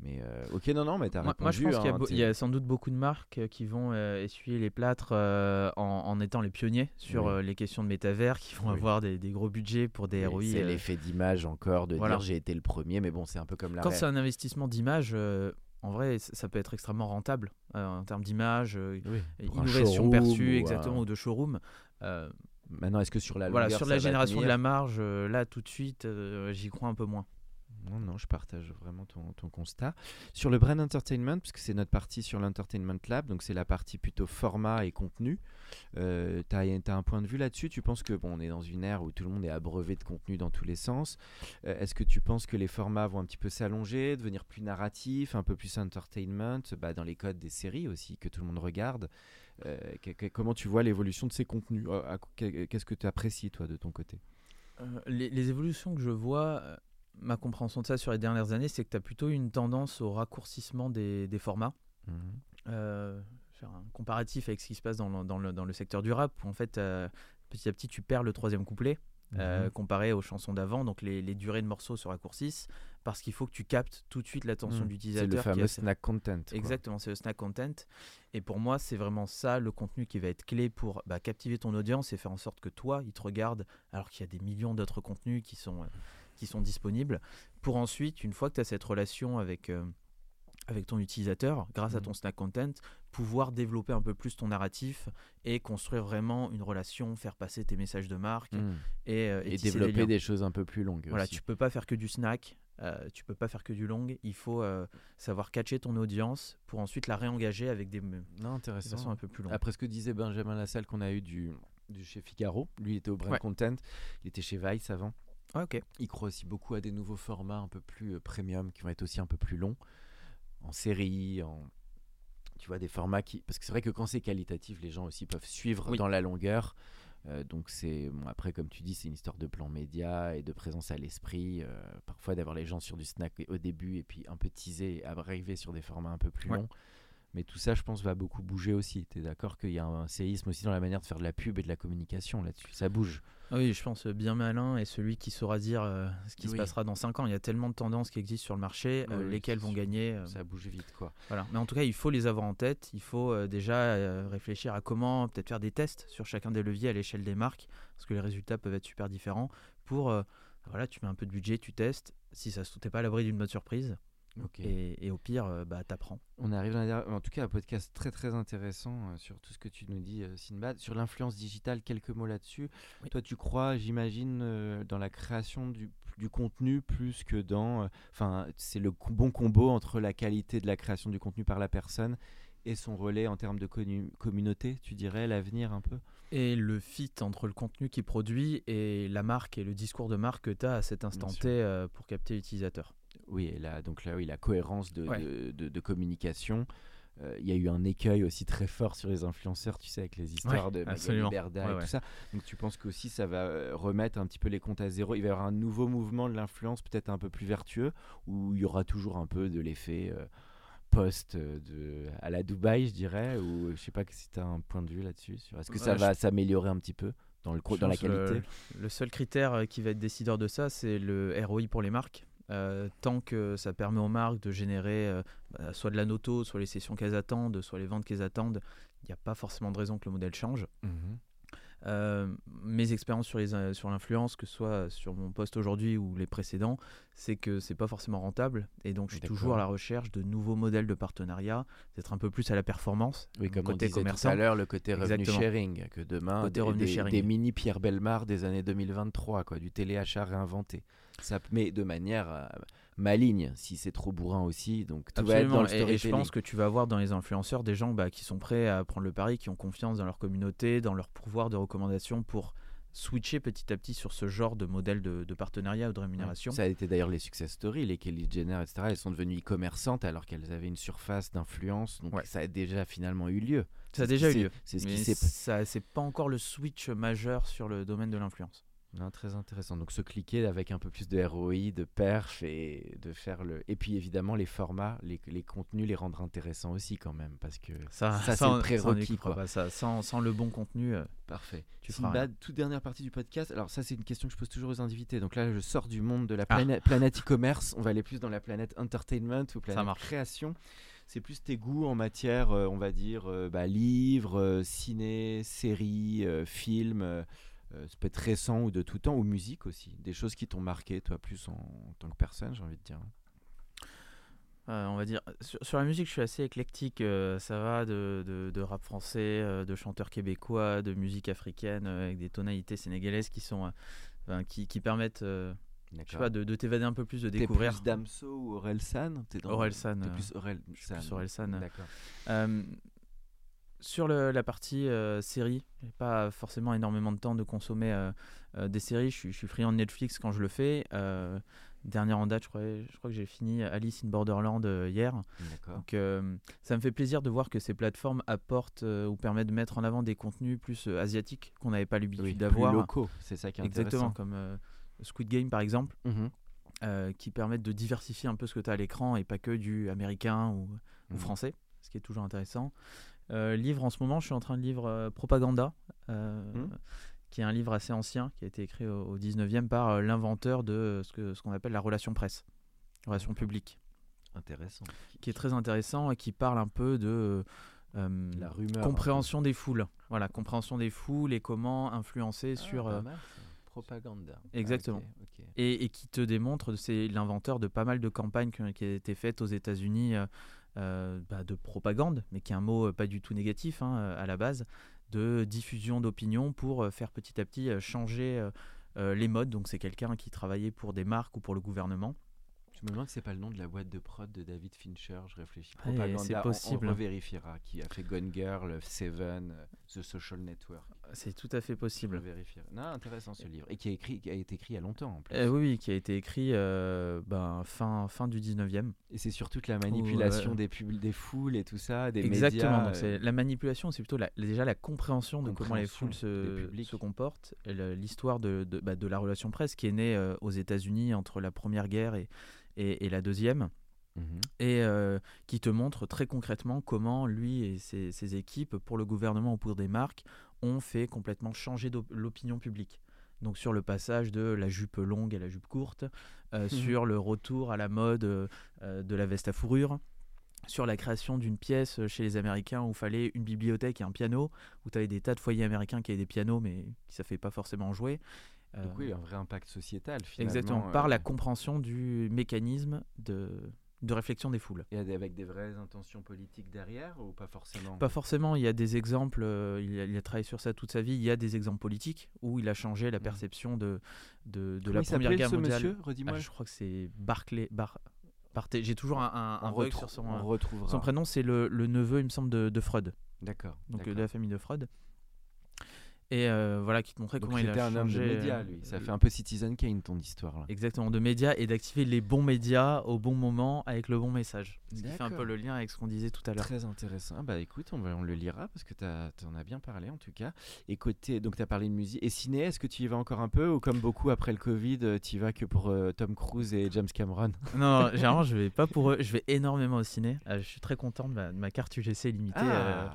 S1: mais euh, ok, non, non, mais t'as
S2: Moi,
S1: répondu.
S2: moi, je pense qu'il y, a
S1: hein,
S2: y a sans doute beaucoup de marques euh, qui vont euh, essuyer les plâtres euh, en, en étant les pionniers sur
S1: Oui.
S2: les questions de métavers, qui vont
S1: Oui.
S2: avoir des, des gros budgets pour des
S1: Oui,
S2: ROI.
S1: C'est l'effet d'image encore, de
S2: voilà.
S1: dire j'ai été le premier, mais bon, c'est un peu comme la
S2: Quand c'est un investissement d'image, en vrai, ça peut être extrêmement rentable en termes d'image, innovation perçue,
S1: ou
S2: exactement, ou de showroom.
S1: Maintenant, est-ce que sur la
S2: voilà, sur génération de la marge, là, tout de suite, j'y crois un peu moins.
S1: Non, non, je partage vraiment ton, ton constat. Sur le Brand Entertainment, puisque c'est notre partie sur l'Entertainment Lab, donc c'est la partie plutôt format et contenu, euh, tu as, un point de vue là-dessus? Tu penses que, bon, on est dans une ère où tout le monde est abreuvé de contenu dans tous les sens. Euh, Est-ce que tu penses que les formats vont un petit peu s'allonger, devenir plus narratifs, un peu plus entertainment, bah, dans les codes des séries aussi, que tout le monde regarde? Euh, Comment tu vois l'évolution de ces contenus? Euh, Qu'est-ce que tu apprécies, toi, de ton côté?
S2: Les, évolutions que je vois, ma compréhension de ça sur les dernières années, c'est que tu as plutôt une tendance au raccourcissement des, des formats.
S1: Mhm.
S2: Euh, faire un comparatif avec ce qui se passe dans le, dans le, dans le secteur du rap, où en fait, euh, petit à petit, tu perds le troisième couplet. euh,
S1: Mhm.
S2: comparé aux chansons d'avant, donc les, les durées de morceaux se raccourcissent parce qu'il faut que tu captes tout de suite l'attention
S1: Mhm.
S2: de
S1: C'est le fameux
S2: assez-
S1: snack content. quoi.
S2: Exactement, c'est le snack content. Et pour moi, c'est vraiment ça le contenu qui va être clé pour bah, captiver ton audience et faire en sorte que toi, il te regarde alors qu'il y a des millions d'autres contenus qui sont, qui sont disponibles. Pour ensuite, une fois que tu as cette relation avec, euh, avec ton utilisateur, grâce à
S1: Mhm.
S2: ton snack content, pouvoir développer un peu plus ton narratif et construire vraiment une relation, faire passer tes messages de marque
S1: Mhm.
S2: et, euh,
S1: et
S2: des
S1: développer des choses un peu plus longues.
S2: Voilà,
S1: aussi.
S2: tu peux pas faire que du snack, euh, tu peux pas faire que du long. Il faut euh, savoir catcher ton audience pour ensuite la réengager avec des,
S1: Non, intéressant.
S2: façons un peu plus longues.
S1: Après ce que disait Benjamin Lassalle qu'on a eu du, du chez Figaro, lui il était au Brand
S2: Ouais.
S1: Content, il était chez Vice avant.
S2: Ah, ok.
S1: Il croit aussi beaucoup à des nouveaux formats un peu plus euh, premium qui vont être aussi un peu plus longs, en série, en tu vois des formats qui parce que c'est vrai que quand c'est qualitatif, les gens aussi peuvent suivre
S2: Oui.
S1: dans la longueur. Euh, donc c'est bon, après comme tu dis, c'est une histoire de plan média et de présence à l'esprit. euh, parfois d'avoir les gens sur du snack au début et puis un peu teaser et arriver sur des formats un peu plus
S2: Ouais.
S1: longs. Mais tout ça, je pense, va beaucoup bouger aussi. Tu es d'accord qu'il y a un séisme aussi dans la manière de faire de la pub et de la communication là-dessus? Ça bouge.
S2: Ah Oui, je pense euh, bien malin et celui qui saura dire euh, ce qui se passera dans 5 ans. Il y a tellement de tendances qui existent sur le marché, euh,
S1: Oui,
S2: lesquelles vont gagner. euh,
S1: Ça bouge vite, quoi.
S2: voilà. Mais en tout cas, il faut les avoir en tête. Il faut déjà réfléchir à comment peut-être faire des tests sur chacun des leviers à l'échelle des marques, parce que les résultats peuvent être super différents. Pour voilà, tu mets un peu de budget, tu testes. Si ça se t'es pas à l'abri d'une bonne surprise. Et, et au pire, euh, bah, t'apprends.
S1: On arrive dans la dernière- en tout cas un podcast très très intéressant euh, sur tout ce que tu nous dis, euh, Sinbad. Sur l'influence digitale, quelques mots là-dessus.
S2: Oui.
S1: Toi, tu crois, j'imagine, euh, dans la création du, du contenu plus que dans. euh, Enfin, c'est le bon combo entre la qualité de la création du contenu par la personne et son relais en termes de communauté, tu dirais, l'avenir un peu?
S2: Et le fit entre le contenu qu'il produit et la marque et le discours de marque que tu as à cet instant. T euh, pour capter l'utilisateur.
S1: Oui, et là, donc là, oui, la cohérence de,
S2: Ouais.
S1: de, de- de communication. Euh, Il y a eu un écueil aussi très fort sur les influenceurs, tu sais, avec les histoires de Magali. Berda
S2: Ouais,
S1: et tout ça. Donc tu penses qu'aussi ça va euh, remettre un petit peu les comptes à zéro? Il va y avoir un nouveau mouvement de l'influence peut-être un peu plus vertueux ou il y aura toujours un peu de l'effet euh, post euh, de, à la Dubaï, je dirais Ou je sais pas si tu as un point de vue là-dessus. Est-ce que ça va s'améliorer un petit peu dans, le, dans la
S2: le-
S1: qualité?
S2: Le, seul critère qui va être décideur de ça, c'est le ROI pour les marques. Euh, tant que ça permet aux marques de générer euh, bah, soit de la noto, soit les sessions qu'elles attendent, soit les ventes qu'elles attendent, il n'y a pas forcément de raison que le modèle change.
S1: Mhm.
S2: Euh, mes expériences sur, les, euh, sur l'influence, que ce soit sur mon poste aujourd'hui ou les précédents, c'est que c'est pas forcément rentable. Et donc, je suis
S1: D'accord.
S2: toujours à la recherche de nouveaux modèles de partenariat, d'être un peu plus à la performance,
S1: Oui, comme
S2: côté
S1: on disait tout
S2: commerçant.
S1: à l'heure, le côté revenu
S2: Exactement.
S1: sharing, que demain,
S2: Côté
S1: des,
S2: sharing.
S1: mini Pierre Belmar des années 2023, quoi, du téléachat réinventé. Ça, mais de manière euh, maligne, si c'est trop bourrin aussi. Donc tout va être dans
S2: Absolument.
S1: le
S2: Et- et, je
S1: storytelling.
S2: pense que tu vas avoir dans les influenceurs des gens bah, qui sont prêts à prendre le pari, qui ont confiance dans leur communauté, dans leur pouvoir de recommandation pour switcher petit à petit sur ce genre de modèle de, de partenariat ou de rémunération.
S1: Ça a été d'ailleurs les success stories, les Kelly Jenner, etc. Elles sont devenues e-commerçantes alors qu'elles avaient une surface d'influence. Donc
S2: Ouais.
S1: ça a déjà finalement eu lieu.
S2: Ça a déjà eu lieu.
S1: C'est ce qui s'est
S2: ça, c'est pas encore le switch majeur sur le domaine de l'influence.
S1: Non, très intéressant. Donc se cliquer avec un peu plus de ROI, de perf et de faire le. Et puis évidemment les formats, les, les contenus, les rendre intéressants aussi quand même parce que
S2: Ça,
S1: Ça, c'est le prérequis, quoi.
S2: pas. Ça, sans, sans le bon contenu, euh,
S1: parfait.
S2: tu
S1: toute dernière partie du podcast. Alors ça c'est une question que je pose toujours aux invités. Donc là je sors du monde de la
S2: Ah.
S1: planète, e-commerce. On va aller plus dans la planète entertainment ou planète création. C'est plus tes goûts en matière, euh, on va dire, euh, bah, livres, euh, ciné, séries, euh, films. Euh, ça peut être récent ou de tout temps, ou musique aussi. Des choses qui t'ont marqué, toi, plus en, en tant que personne, j'ai envie de dire.
S2: Euh, on va dire sur, sur la musique je suis assez éclectique euh, ça va de, de- de rap français euh, de chanteurs québécois de musique africaine avec des tonalités sénégalaises qui sont enfin, qui, qui permettent je sais pas de, de t'évader un peu plus de
S1: T'es
S2: découvrir
S1: plus Damso ou Orelsan? T'es dans-
S2: Orelsan,
S1: T'es plus Orelsan.
S2: Orelsan.
S1: D'accord.
S2: Euh, sur le- la partie euh, série, j'ai pas forcément énormément de temps de consommer euh, euh, des séries. Je suis, je suis friand de Netflix quand je le fais. Euh, dernière en date, je crois, je crois que j'ai fini Alice in Borderland hier. Donc ça me fait plaisir de voir que ces plateformes apportent ou permettent de mettre en avant des contenus plus asiatiques qu'on n'avait pas l'habitude
S1: Oui,
S2: d'avoir.
S1: locaux, c'est ça qui est
S2: Exactement, comme Squid Game par exemple, euh, qui permettent de diversifier un peu ce que tu as à l'écran et pas que du américain ou, ou
S1: Mhm.
S2: français, ce qui est toujours intéressant. Euh, livre en ce moment, je suis en train de lire euh, Propaganda, euh,
S1: Mhm.
S2: qui est un livre assez ancien, qui a été écrit au, au 19e par l'inventeur de ce que- ce qu'on appelle la relation presse, relation publique,
S1: Intéressant.
S2: qui est très intéressant et qui parle un peu de euh,
S1: La rumeur.
S2: compréhension des foules. Voilà, compréhension des foules et comment influencer
S1: Ah,
S2: sur. euh. Exactement.
S1: Ah, ok.
S2: et, et qui te démontre, c'est l'inventeur de pas mal de campagnes qui ont été faites aux États-Unis euh, bah, de propagande, mais qui est un mot euh, pas du tout négatif hein, euh, à la base, de diffusion d'opinion pour faire petit à petit changer les modes. Donc c'est quelqu'un qui travaillait pour des marques ou pour le gouvernement.
S1: Je me demande si c'est pas le nom de la boîte de prod de David Fincher, je réfléchis. Propaganda,
S2: c'est
S1: on-
S2: possible.
S1: On, revérifiera. Qui a fait Gone Girl, Seven, The Social Network.
S2: C'est tout à fait possible.
S1: Non, intéressant ce livre. Et qui a, écrit, qui a été écrit il y a longtemps en plus.
S2: Euh, oui, qui a été écrit euh, ben, fin, fin du 19e.
S1: Et c'est sur toute la manipulation des, foules et tout ça, des
S2: Exactement.
S1: médias.
S2: donc
S1: euh,
S2: la manipulation, c'est plutôt la- déjà la compréhension de comment les foules se, comportent. L'histoire de, de, bah, de la relation presse qui est née euh, aux États-Unis entre la première guerre et, et, et la deuxième,
S1: mhm.
S2: et euh, qui te montre très concrètement comment lui et ses, ses équipes, pour le gouvernement ou pour des marques, ont fait complètement changer l'opinion publique. Donc sur le passage de la jupe longue à la jupe courte, euh, sur le retour à la mode euh, euh, de la veste à fourrure, sur la création d'une pièce chez les Américains où il fallait une bibliothèque et un piano, où tu avais des tas de foyers américains qui avaient des pianos mais qui ne savaient pas forcément jouer. Euh,
S1: Donc oui, un vrai impact sociétal finalement.
S2: exactement, par la compréhension du mécanisme de, de réflexion des foules.
S1: Et avec des vraies intentions politiques derrière ou pas forcément?
S2: Pas forcément, il y a des exemples, euh, il, a, il a travaillé sur ça toute sa vie, il y a des exemples politiques où il a changé la
S1: Mhm.
S2: perception de, de, la Première Guerre
S1: ce
S2: mondiale.
S1: monsieur?
S2: Ah, je crois que c'est Barclay. Bar, J'ai toujours un, un,
S1: on,
S2: sur son,
S1: on
S2: son prénom, c'est le, le neveu, il me semble, de, de Freud,
S1: D'accord.
S2: donc euh, de la famille de Freud. Et euh, voilà, qui te montrait
S1: Donc
S2: comment il a
S1: un homme de
S2: changé,
S1: médias,
S2: euh,
S1: lui. Ça
S2: le-
S1: fait un peu Citizen Kane, ton histoire. Là.
S2: Exactement, de médias et d'activer les bons médias au bon moment avec le bon message. Ce qui fait un peu le lien avec ce qu'on disait tout à l'heure.
S1: Très intéressant. Ah Bah écoute, on, va, on le lira parce que tu en as bien parlé en tout cas. Et côté, donc tu as parlé de musique. Et ciné, est-ce que tu y vas encore un peu ou comme beaucoup après le Covid, tu y vas que pour euh, Tom Cruise et James Cameron? (laughs)
S2: Non, généralement, je vais pas pour eux. Je vais énormément au ciné. Euh, je suis très content de ma, de ma carte UGC limitée euh,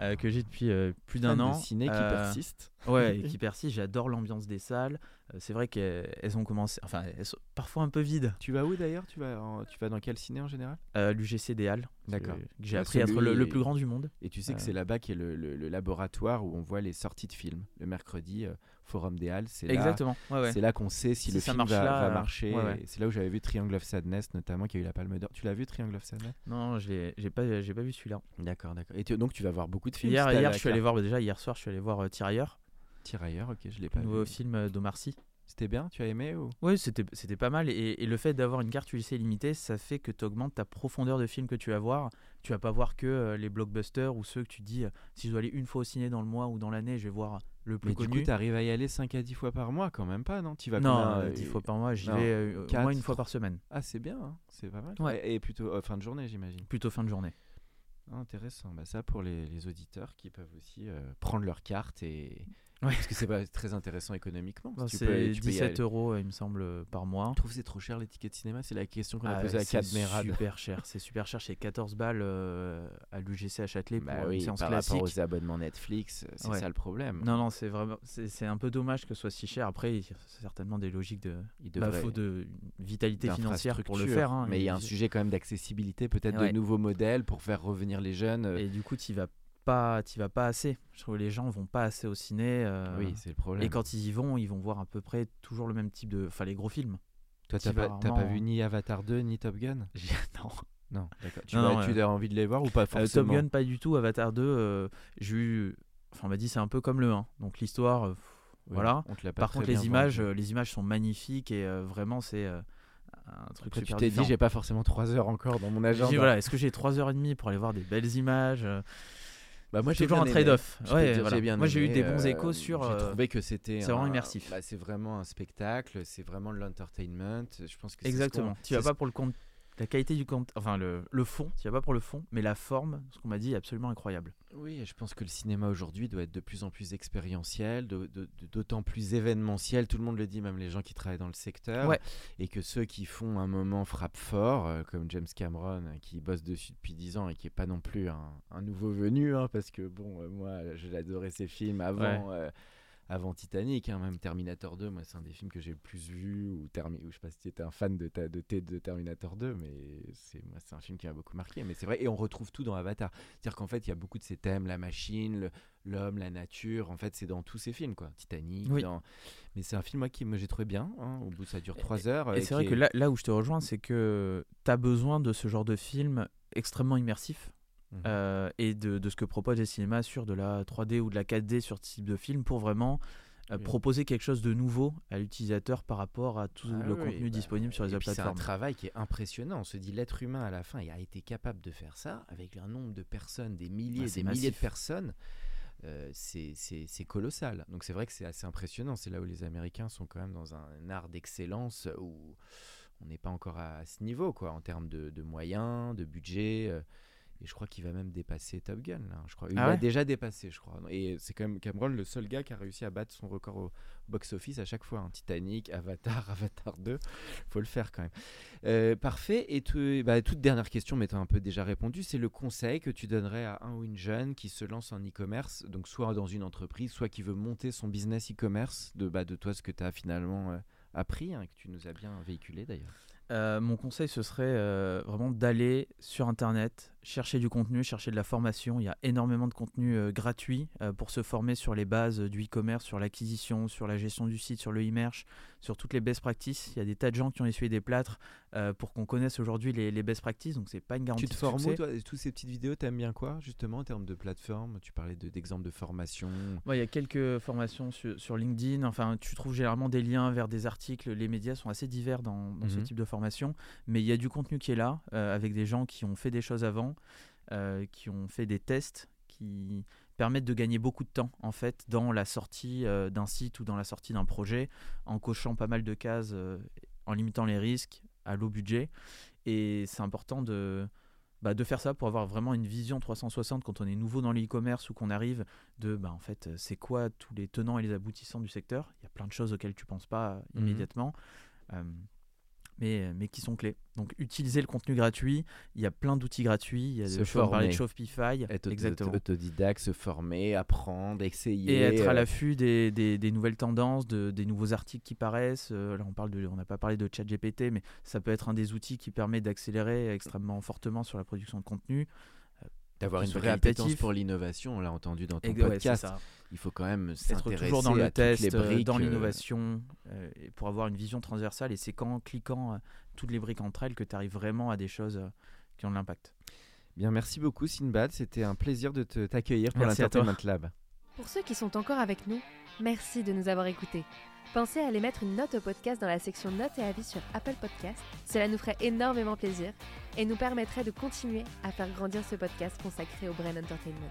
S2: euh, que j'ai depuis euh, plus d'un
S1: Ah.
S2: An.
S1: de ciné qui
S2: Euh,
S1: persiste.
S2: Ouais, (laughs) et qui persiste. J'adore l'ambiance des salles. Euh, c'est vrai qu'elles elles ont commencé. Enfin, elles sont parfois un peu vides.
S1: Tu vas où d'ailleurs? Tu vas, en- tu vas dans quel ciné en général?
S2: Euh, L'UGC des Halles.
S1: D'accord.
S2: J'ai
S1: Ouais,
S2: appris à être le, plus grand du monde.
S1: Et tu sais que
S2: Euh.
S1: c'est là-bas qui est le, le- le laboratoire où on voit les sorties de films. Le mercredi, Forum des Halles, c'est là,
S2: Exactement. Ouais, ouais.
S1: c'est là qu'on sait si,
S2: Si
S1: le film
S2: marche
S1: va,
S2: là,
S1: va
S2: euh,
S1: marcher.
S2: ouais,
S1: C'est là où j'avais vu Triangle of Sadness notamment, qui a eu la Palme d'Or. Tu l'as vu Triangle of Sadness?
S2: Non, j'ai pas, j'ai pas vu celui-là.
S1: D'accord, d'accord. Et tu- donc tu vas voir beaucoup de films
S2: Hier, hier je suis allé voir. bah, déjà hier soir, je suis allé voir euh, Tirailleurs,
S1: Tirailleurs, ok, je l'ai pas
S2: le nouveau
S1: vu.
S2: film euh, d'Omar Sy.
S1: C'était bien Tu as aimé ou?
S2: Oui, c'était c'était pas mal. Et, et le fait d'avoir une carte UGC limitée, ça fait que tu augmentes ta profondeur de film que tu vas voir. Tu vas pas voir que euh, les blockbusters ou ceux que tu dis, euh, si je dois aller une fois au ciné dans le mois ou dans l'année, je vais voir le plus
S1: Mais du
S2: connu.
S1: coup, tu arrives à y aller 5 à 10 fois par mois quand même pas, non? Tu vas
S2: non,
S1: combien,
S2: euh,
S1: euh,
S2: 10 fois par mois, j'y
S1: non,
S2: vais euh, au moins une fois par semaine.
S1: Ah, c'est bien, hein, c'est pas mal.
S2: Ouais.
S1: Et, et plutôt fin de journée, j'imagine.
S2: Plutôt fin de journée.
S1: Intéressant. Bah, ça pour les, les auditeurs qui peuvent aussi euh, prendre leur carte et.
S2: Ouais.
S1: Parce que c'est pas très intéressant économiquement. Si tu peux-
S2: c'est
S1: tu peux y
S2: 17
S1: aller.
S2: euros, euh, il me semble, euh, par mois.
S1: Je trouve que c'est trop cher les tickets de cinéma? C'est la question qu'on a
S2: Ah,
S1: posée à
S2: c'est
S1: Cadmerade.
S2: super cher, c'est super cher, c'est 14 balles euh, à l'UGC à Châtelet pour
S1: Bah
S2: une
S1: oui,
S2: séance
S1: par
S2: classique.
S1: rapport aux abonnements Netflix, c'est
S2: Ouais.
S1: ça le problème.
S2: Non, non, c'est vraiment, c'est c'est un peu dommage que ce soit si cher. Après, il y a certainement des logiques de,
S1: Il
S2: bah, faut de vitalité financière pour le faire. hein.
S1: Mais il y a un
S2: Et-
S1: sujet quand même d'accessibilité, peut-être
S2: Ouais.
S1: de nouveaux modèles pour faire revenir les jeunes.
S2: Et du coup, tu vas pas, t'y vas pas assez. Je trouve que les gens vont pas assez au ciné. euh,
S1: oui, c'est le problème.
S2: et quand ils y vont, ils vont voir à peu près toujours le même type de, enfin les gros films.
S1: Toi, t'as pas, pas vu ni Avatar 2 ni Top Gun? (laughs)
S2: Non.
S1: Non, d'accord. Tu,
S2: Non, non,
S1: tu as envie de les voir ou pas
S2: Euh,
S1: forcément?
S2: Top Gun, pas du tout. Avatar 2, euh, j'ai eu, enfin on m'a dit c'est un peu comme le 1. Donc l'histoire,
S1: Oui,
S2: voilà. Par contre, les images, les images sont magnifiques et vraiment c'est un truc
S1: Après, tu t'es dit, j'ai pas forcément 3 heures encore dans mon agenda.
S2: voilà, est-ce que j'ai 3h30 pour aller voir des belles images
S1: Bah, moi,
S2: C'est
S1: j'ai
S2: toujours un trade-off. Ouais, voilà.
S1: bien
S2: Moi, j'ai eu des bons
S1: euh,
S2: échos sur,
S1: J'ai
S2: euh,
S1: trouvé que c'était.
S2: c'est vraiment immersif.
S1: bah, c'est vraiment un spectacle. C'est vraiment de l'entertainment. Je pense que
S2: Exactement. Tu vas pas pour le compte, la qualité du compte, enfin le, le fond, tu vas pas pour le fond, mais la forme, ce qu'on m'a dit, est absolument incroyable.
S1: Oui, je pense que le cinéma aujourd'hui doit être de plus en plus expérientiel, d'autant plus événementiel. Tout le monde le dit, même les gens qui travaillent dans le secteur.
S2: Ouais.
S1: Et que ceux qui font un moment frappe fort, euh, comme James Cameron, qui bosse dessus depuis 10 ans et qui est pas non plus un, un nouveau venu, hein, parce que bon, euh, moi, j'ai adoré ces films avant. euh, avant Titanic, hein, même Terminator 2, moi c'est un des films que j'ai le plus vu, ou, Termi- ou je sais pas si tu étais un fan de, ta- de, de Terminator 2, mais c'est moi c'est un film qui m'a beaucoup marqué, mais c'est vrai, et on retrouve tout dans Avatar, c'est-à-dire qu'en fait il y a beaucoup de ces thèmes, la machine, l'homme, la nature, en fait c'est dans tous ces films, quoi, Titanic,
S2: Oui.
S1: dans- mais c'est un film moi qui moi, j'ai trouvé bien, hein, au bout ça dure 3 heures.
S2: Et c'est vrai que là, là où je te rejoins, c'est que tu as besoin de ce genre de film extrêmement immersif.
S1: Mhm.
S2: euh, et de, de ce que proposent les cinémas sur de la 3D ou de la 4D sur ce type de film pour vraiment euh,
S1: Oui.
S2: proposer quelque chose de nouveau à l'utilisateur par rapport à tout
S1: Ah
S2: le
S1: oui,
S2: contenu
S1: bah,
S2: disponible sur les autres
S1: puis C'est un
S2: plateformes.
S1: travail qui est impressionnant. On se dit l'être humain à la fin, il a été capable de faire ça avec un nombre de personnes, des milliers,
S2: Ah,
S1: des milliers de personnes. euh, c'est- colossal. Donc c'est vrai que c'est assez impressionnant. C'est là où les Américains sont quand même dans un art d'excellence où on n'est pas encore à, ce niveau, quoi, en termes de, de moyens, de budget. Et je crois qu'il va même dépasser Top Gun. Là, je crois. Il
S2: Ah
S1: l'a déjà dépassé, je crois. Et c'est quand même Cameron le seul gars qui a réussi à battre son record au box-office à chaque fois. hein. Titanic, Avatar, (laughs) Avatar 2. faut le faire quand même. Euh, parfait. Et tu- bah, toute dernière question, mais tu as un peu déjà répondu, c'est le conseil que tu donnerais à un ou une jeune qui se lance en e-commerce, donc soit dans une entreprise, soit qui veut monter son business e-commerce, de, bah, de toi ce que tu as finalement euh, appris, hein, que tu nous as bien véhiculé d'ailleurs.
S2: Euh, mon conseil, ce serait euh, vraiment d'aller sur Internet, chercher du contenu, chercher de la formation. Il y a énormément de contenu euh, gratuit euh, pour se former sur les bases euh, du e-commerce, sur l'acquisition, sur la gestion du site, sur le e-merch, sur toutes les best practices. Il y a des tas de gens qui ont essuyé des plâtres euh, pour qu'on connaisse aujourd'hui les, les best practices. Donc, c'est pas une garantie
S1: Tu te
S2: de
S1: formes où, toi? Toutes ces petites vidéos, t'aimes bien quoi, justement, en termes de plateforme? Tu parlais de- d'exemples de, formation.
S2: Ouais, il y a quelques formations sur, sur LinkedIn. Enfin, tu trouves généralement des liens vers des articles. Les médias sont assez divers dans, dans ce
S1: Mhm.
S2: type de formation. Mais il y a du contenu qui est là, avec des gens qui ont fait des choses avant, euh, qui ont fait des tests, qui permettent de gagner beaucoup de temps, en fait, dans la sortie euh, d'un site ou dans la sortie d'un projet, en cochant pas mal de cases, euh, en limitant les risques, à low budget. Et c'est important de, bah, de faire ça pour avoir vraiment une vision 360 quand on est nouveau dans l'e-commerce ou qu'on arrive de bah, en fait c'est quoi tous les tenants et les aboutissants du secteur il y a plein de choses auxquelles tu penses pas
S1: Mhm.
S2: immédiatement mais, mais qui sont clés donc utiliser le contenu gratuit il y a plein d'outils gratuits il y a
S1: Se
S2: parlait de
S1: former.
S2: Shopify
S1: Être
S2: exactement
S1: autodidacte, se former, apprendre, essayer.
S2: et être à
S1: euh,
S2: l'affût des, des- des nouvelles tendances, de- des nouveaux articles qui paraissent. Euh, là, on parle de, on n'a pas parlé de ChatGPT, mais ça peut être un des outils qui permet d'accélérer extrêmement fortement sur la production de contenu.
S1: D'avoir une vraie appétence pour l'innovation, on l'a entendu dans ton
S2: Et
S1: podcast. Il faut quand même
S2: Être
S1: s'intéresser
S2: toujours dans
S1: à
S2: le
S1: toutes
S2: test,
S1: les
S2: euh,
S1: briques,
S2: dans
S1: euh,
S2: l'innovation, euh, et pour avoir une vision transversale. Et c'est qu'en cliquant euh, toutes les briques entre elles que tu arrives vraiment à des choses euh, qui ont de l'impact.
S1: Bien, merci beaucoup Sinbad. C'était un plaisir de te- t'accueillir pour l'Entertainment Lab.
S3: Pour ceux qui sont encore avec nous, merci de nous avoir écoutés. Pensez à aller mettre une note au podcast dans la section notes et avis sur Apple Podcast. Cela nous ferait énormément plaisir et nous permettrait de continuer à faire grandir ce podcast consacré au Brain Entertainment.